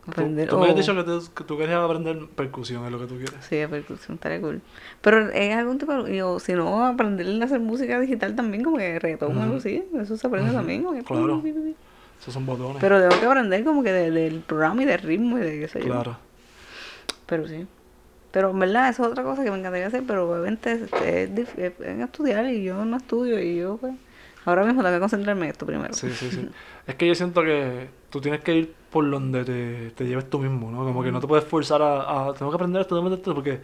Tú, Aprender. tú me habías o- dicho que, te- que tú querías aprender percusión, es lo que tú quieres. Sí, percusión estaría cool. Pero es algún tipo de- y o si no, aprender a hacer música digital también, como que reggaetón o algo así. Eso se aprende también. como que claro. Esos son botones. Pero tengo que aprender como que de- del programa y del ritmo y de qué sé yo. claro. Pero sí. Pero en verdad, eso es otra cosa que me encantaría hacer, pero obviamente es, es, dif- es- es estudiar y yo no estudio y yo pues ahora mismo tengo que concentrarme en esto primero. Sí, sí, sí. es que yo siento que tú tienes que ir por donde te, te lleves tú mismo, ¿no? Como que no te puedes forzar a, a tengo que aprender esto, tengo que esto, porque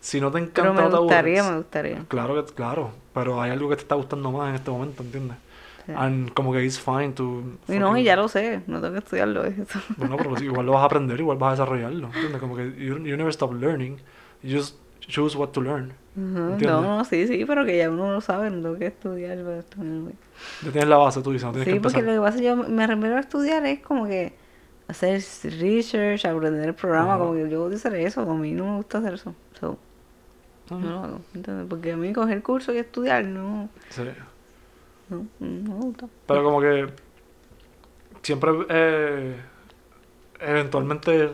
si no te encanta Pero me te gustaría, me gustaría. Claro que, claro, pero hay algo que te está gustando más en este momento, ¿entiendes? Sí. And como que it's fine to... Y no, y ya lo sé, no tengo que estudiarlo eso. Bueno, pero igual lo vas a aprender, igual vas a desarrollarlo, ¿entiendes? Como que you, you never stop learning, you just choose what to learn. Ujú, ¿Entiendes? No, no, sí, sí, pero que ya uno lo sabe, no tengo que estudiar para estudiar. Ya tienes la base, tú dices, no tienes Sí, que porque empezar. lo que pasa yo me refiero a estudiar es como que hacer research, aprender el programa, Ajá. como que yo odio hacer eso, a mí no me gusta hacer eso. So, Ah, no lo hago, ¿entiendes? Porque a mí coger curso y estudiar no, sí. no, no me gusta. Pero como que siempre eh, eventualmente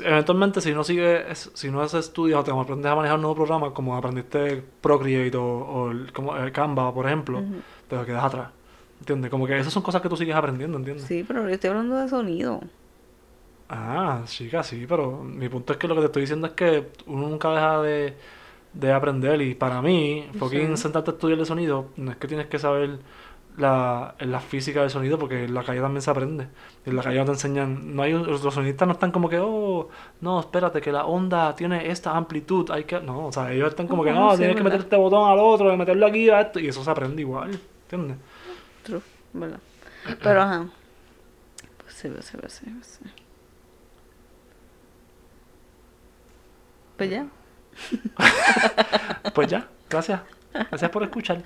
eventualmente si no sigues si no haces estudios o te aprendes a manejar un nuevo programa como aprendiste Procreate o, o el- como el Canva por ejemplo Ujú. te quedas atrás ¿entiendes? como que esas son cosas que tú sigues aprendiendo ¿entiendes? Sí, pero yo estoy hablando de sonido. ah chica sí pero mi punto es que lo que te estoy diciendo es que uno nunca deja de, de aprender y para mí fucking Sí. sentarte a estudiar el sonido no es que tienes que saber la, la física del sonido porque en la calle también se aprende. En la calle no te enseñan, no hay los sonistas no están como que, oh, no, espérate, que la onda tiene esta amplitud, hay que, no, o sea, ellos están como que, Ajá, no, sí, tienes que meter este botón al otro, meterlo aquí a esto, y eso se aprende igual, ¿entiendes? True, ¿verdad? Pero ajá. Pues sí, pues sí, pues sí, pues sí. Pues ya. Pues ya, gracias, gracias por escuchar.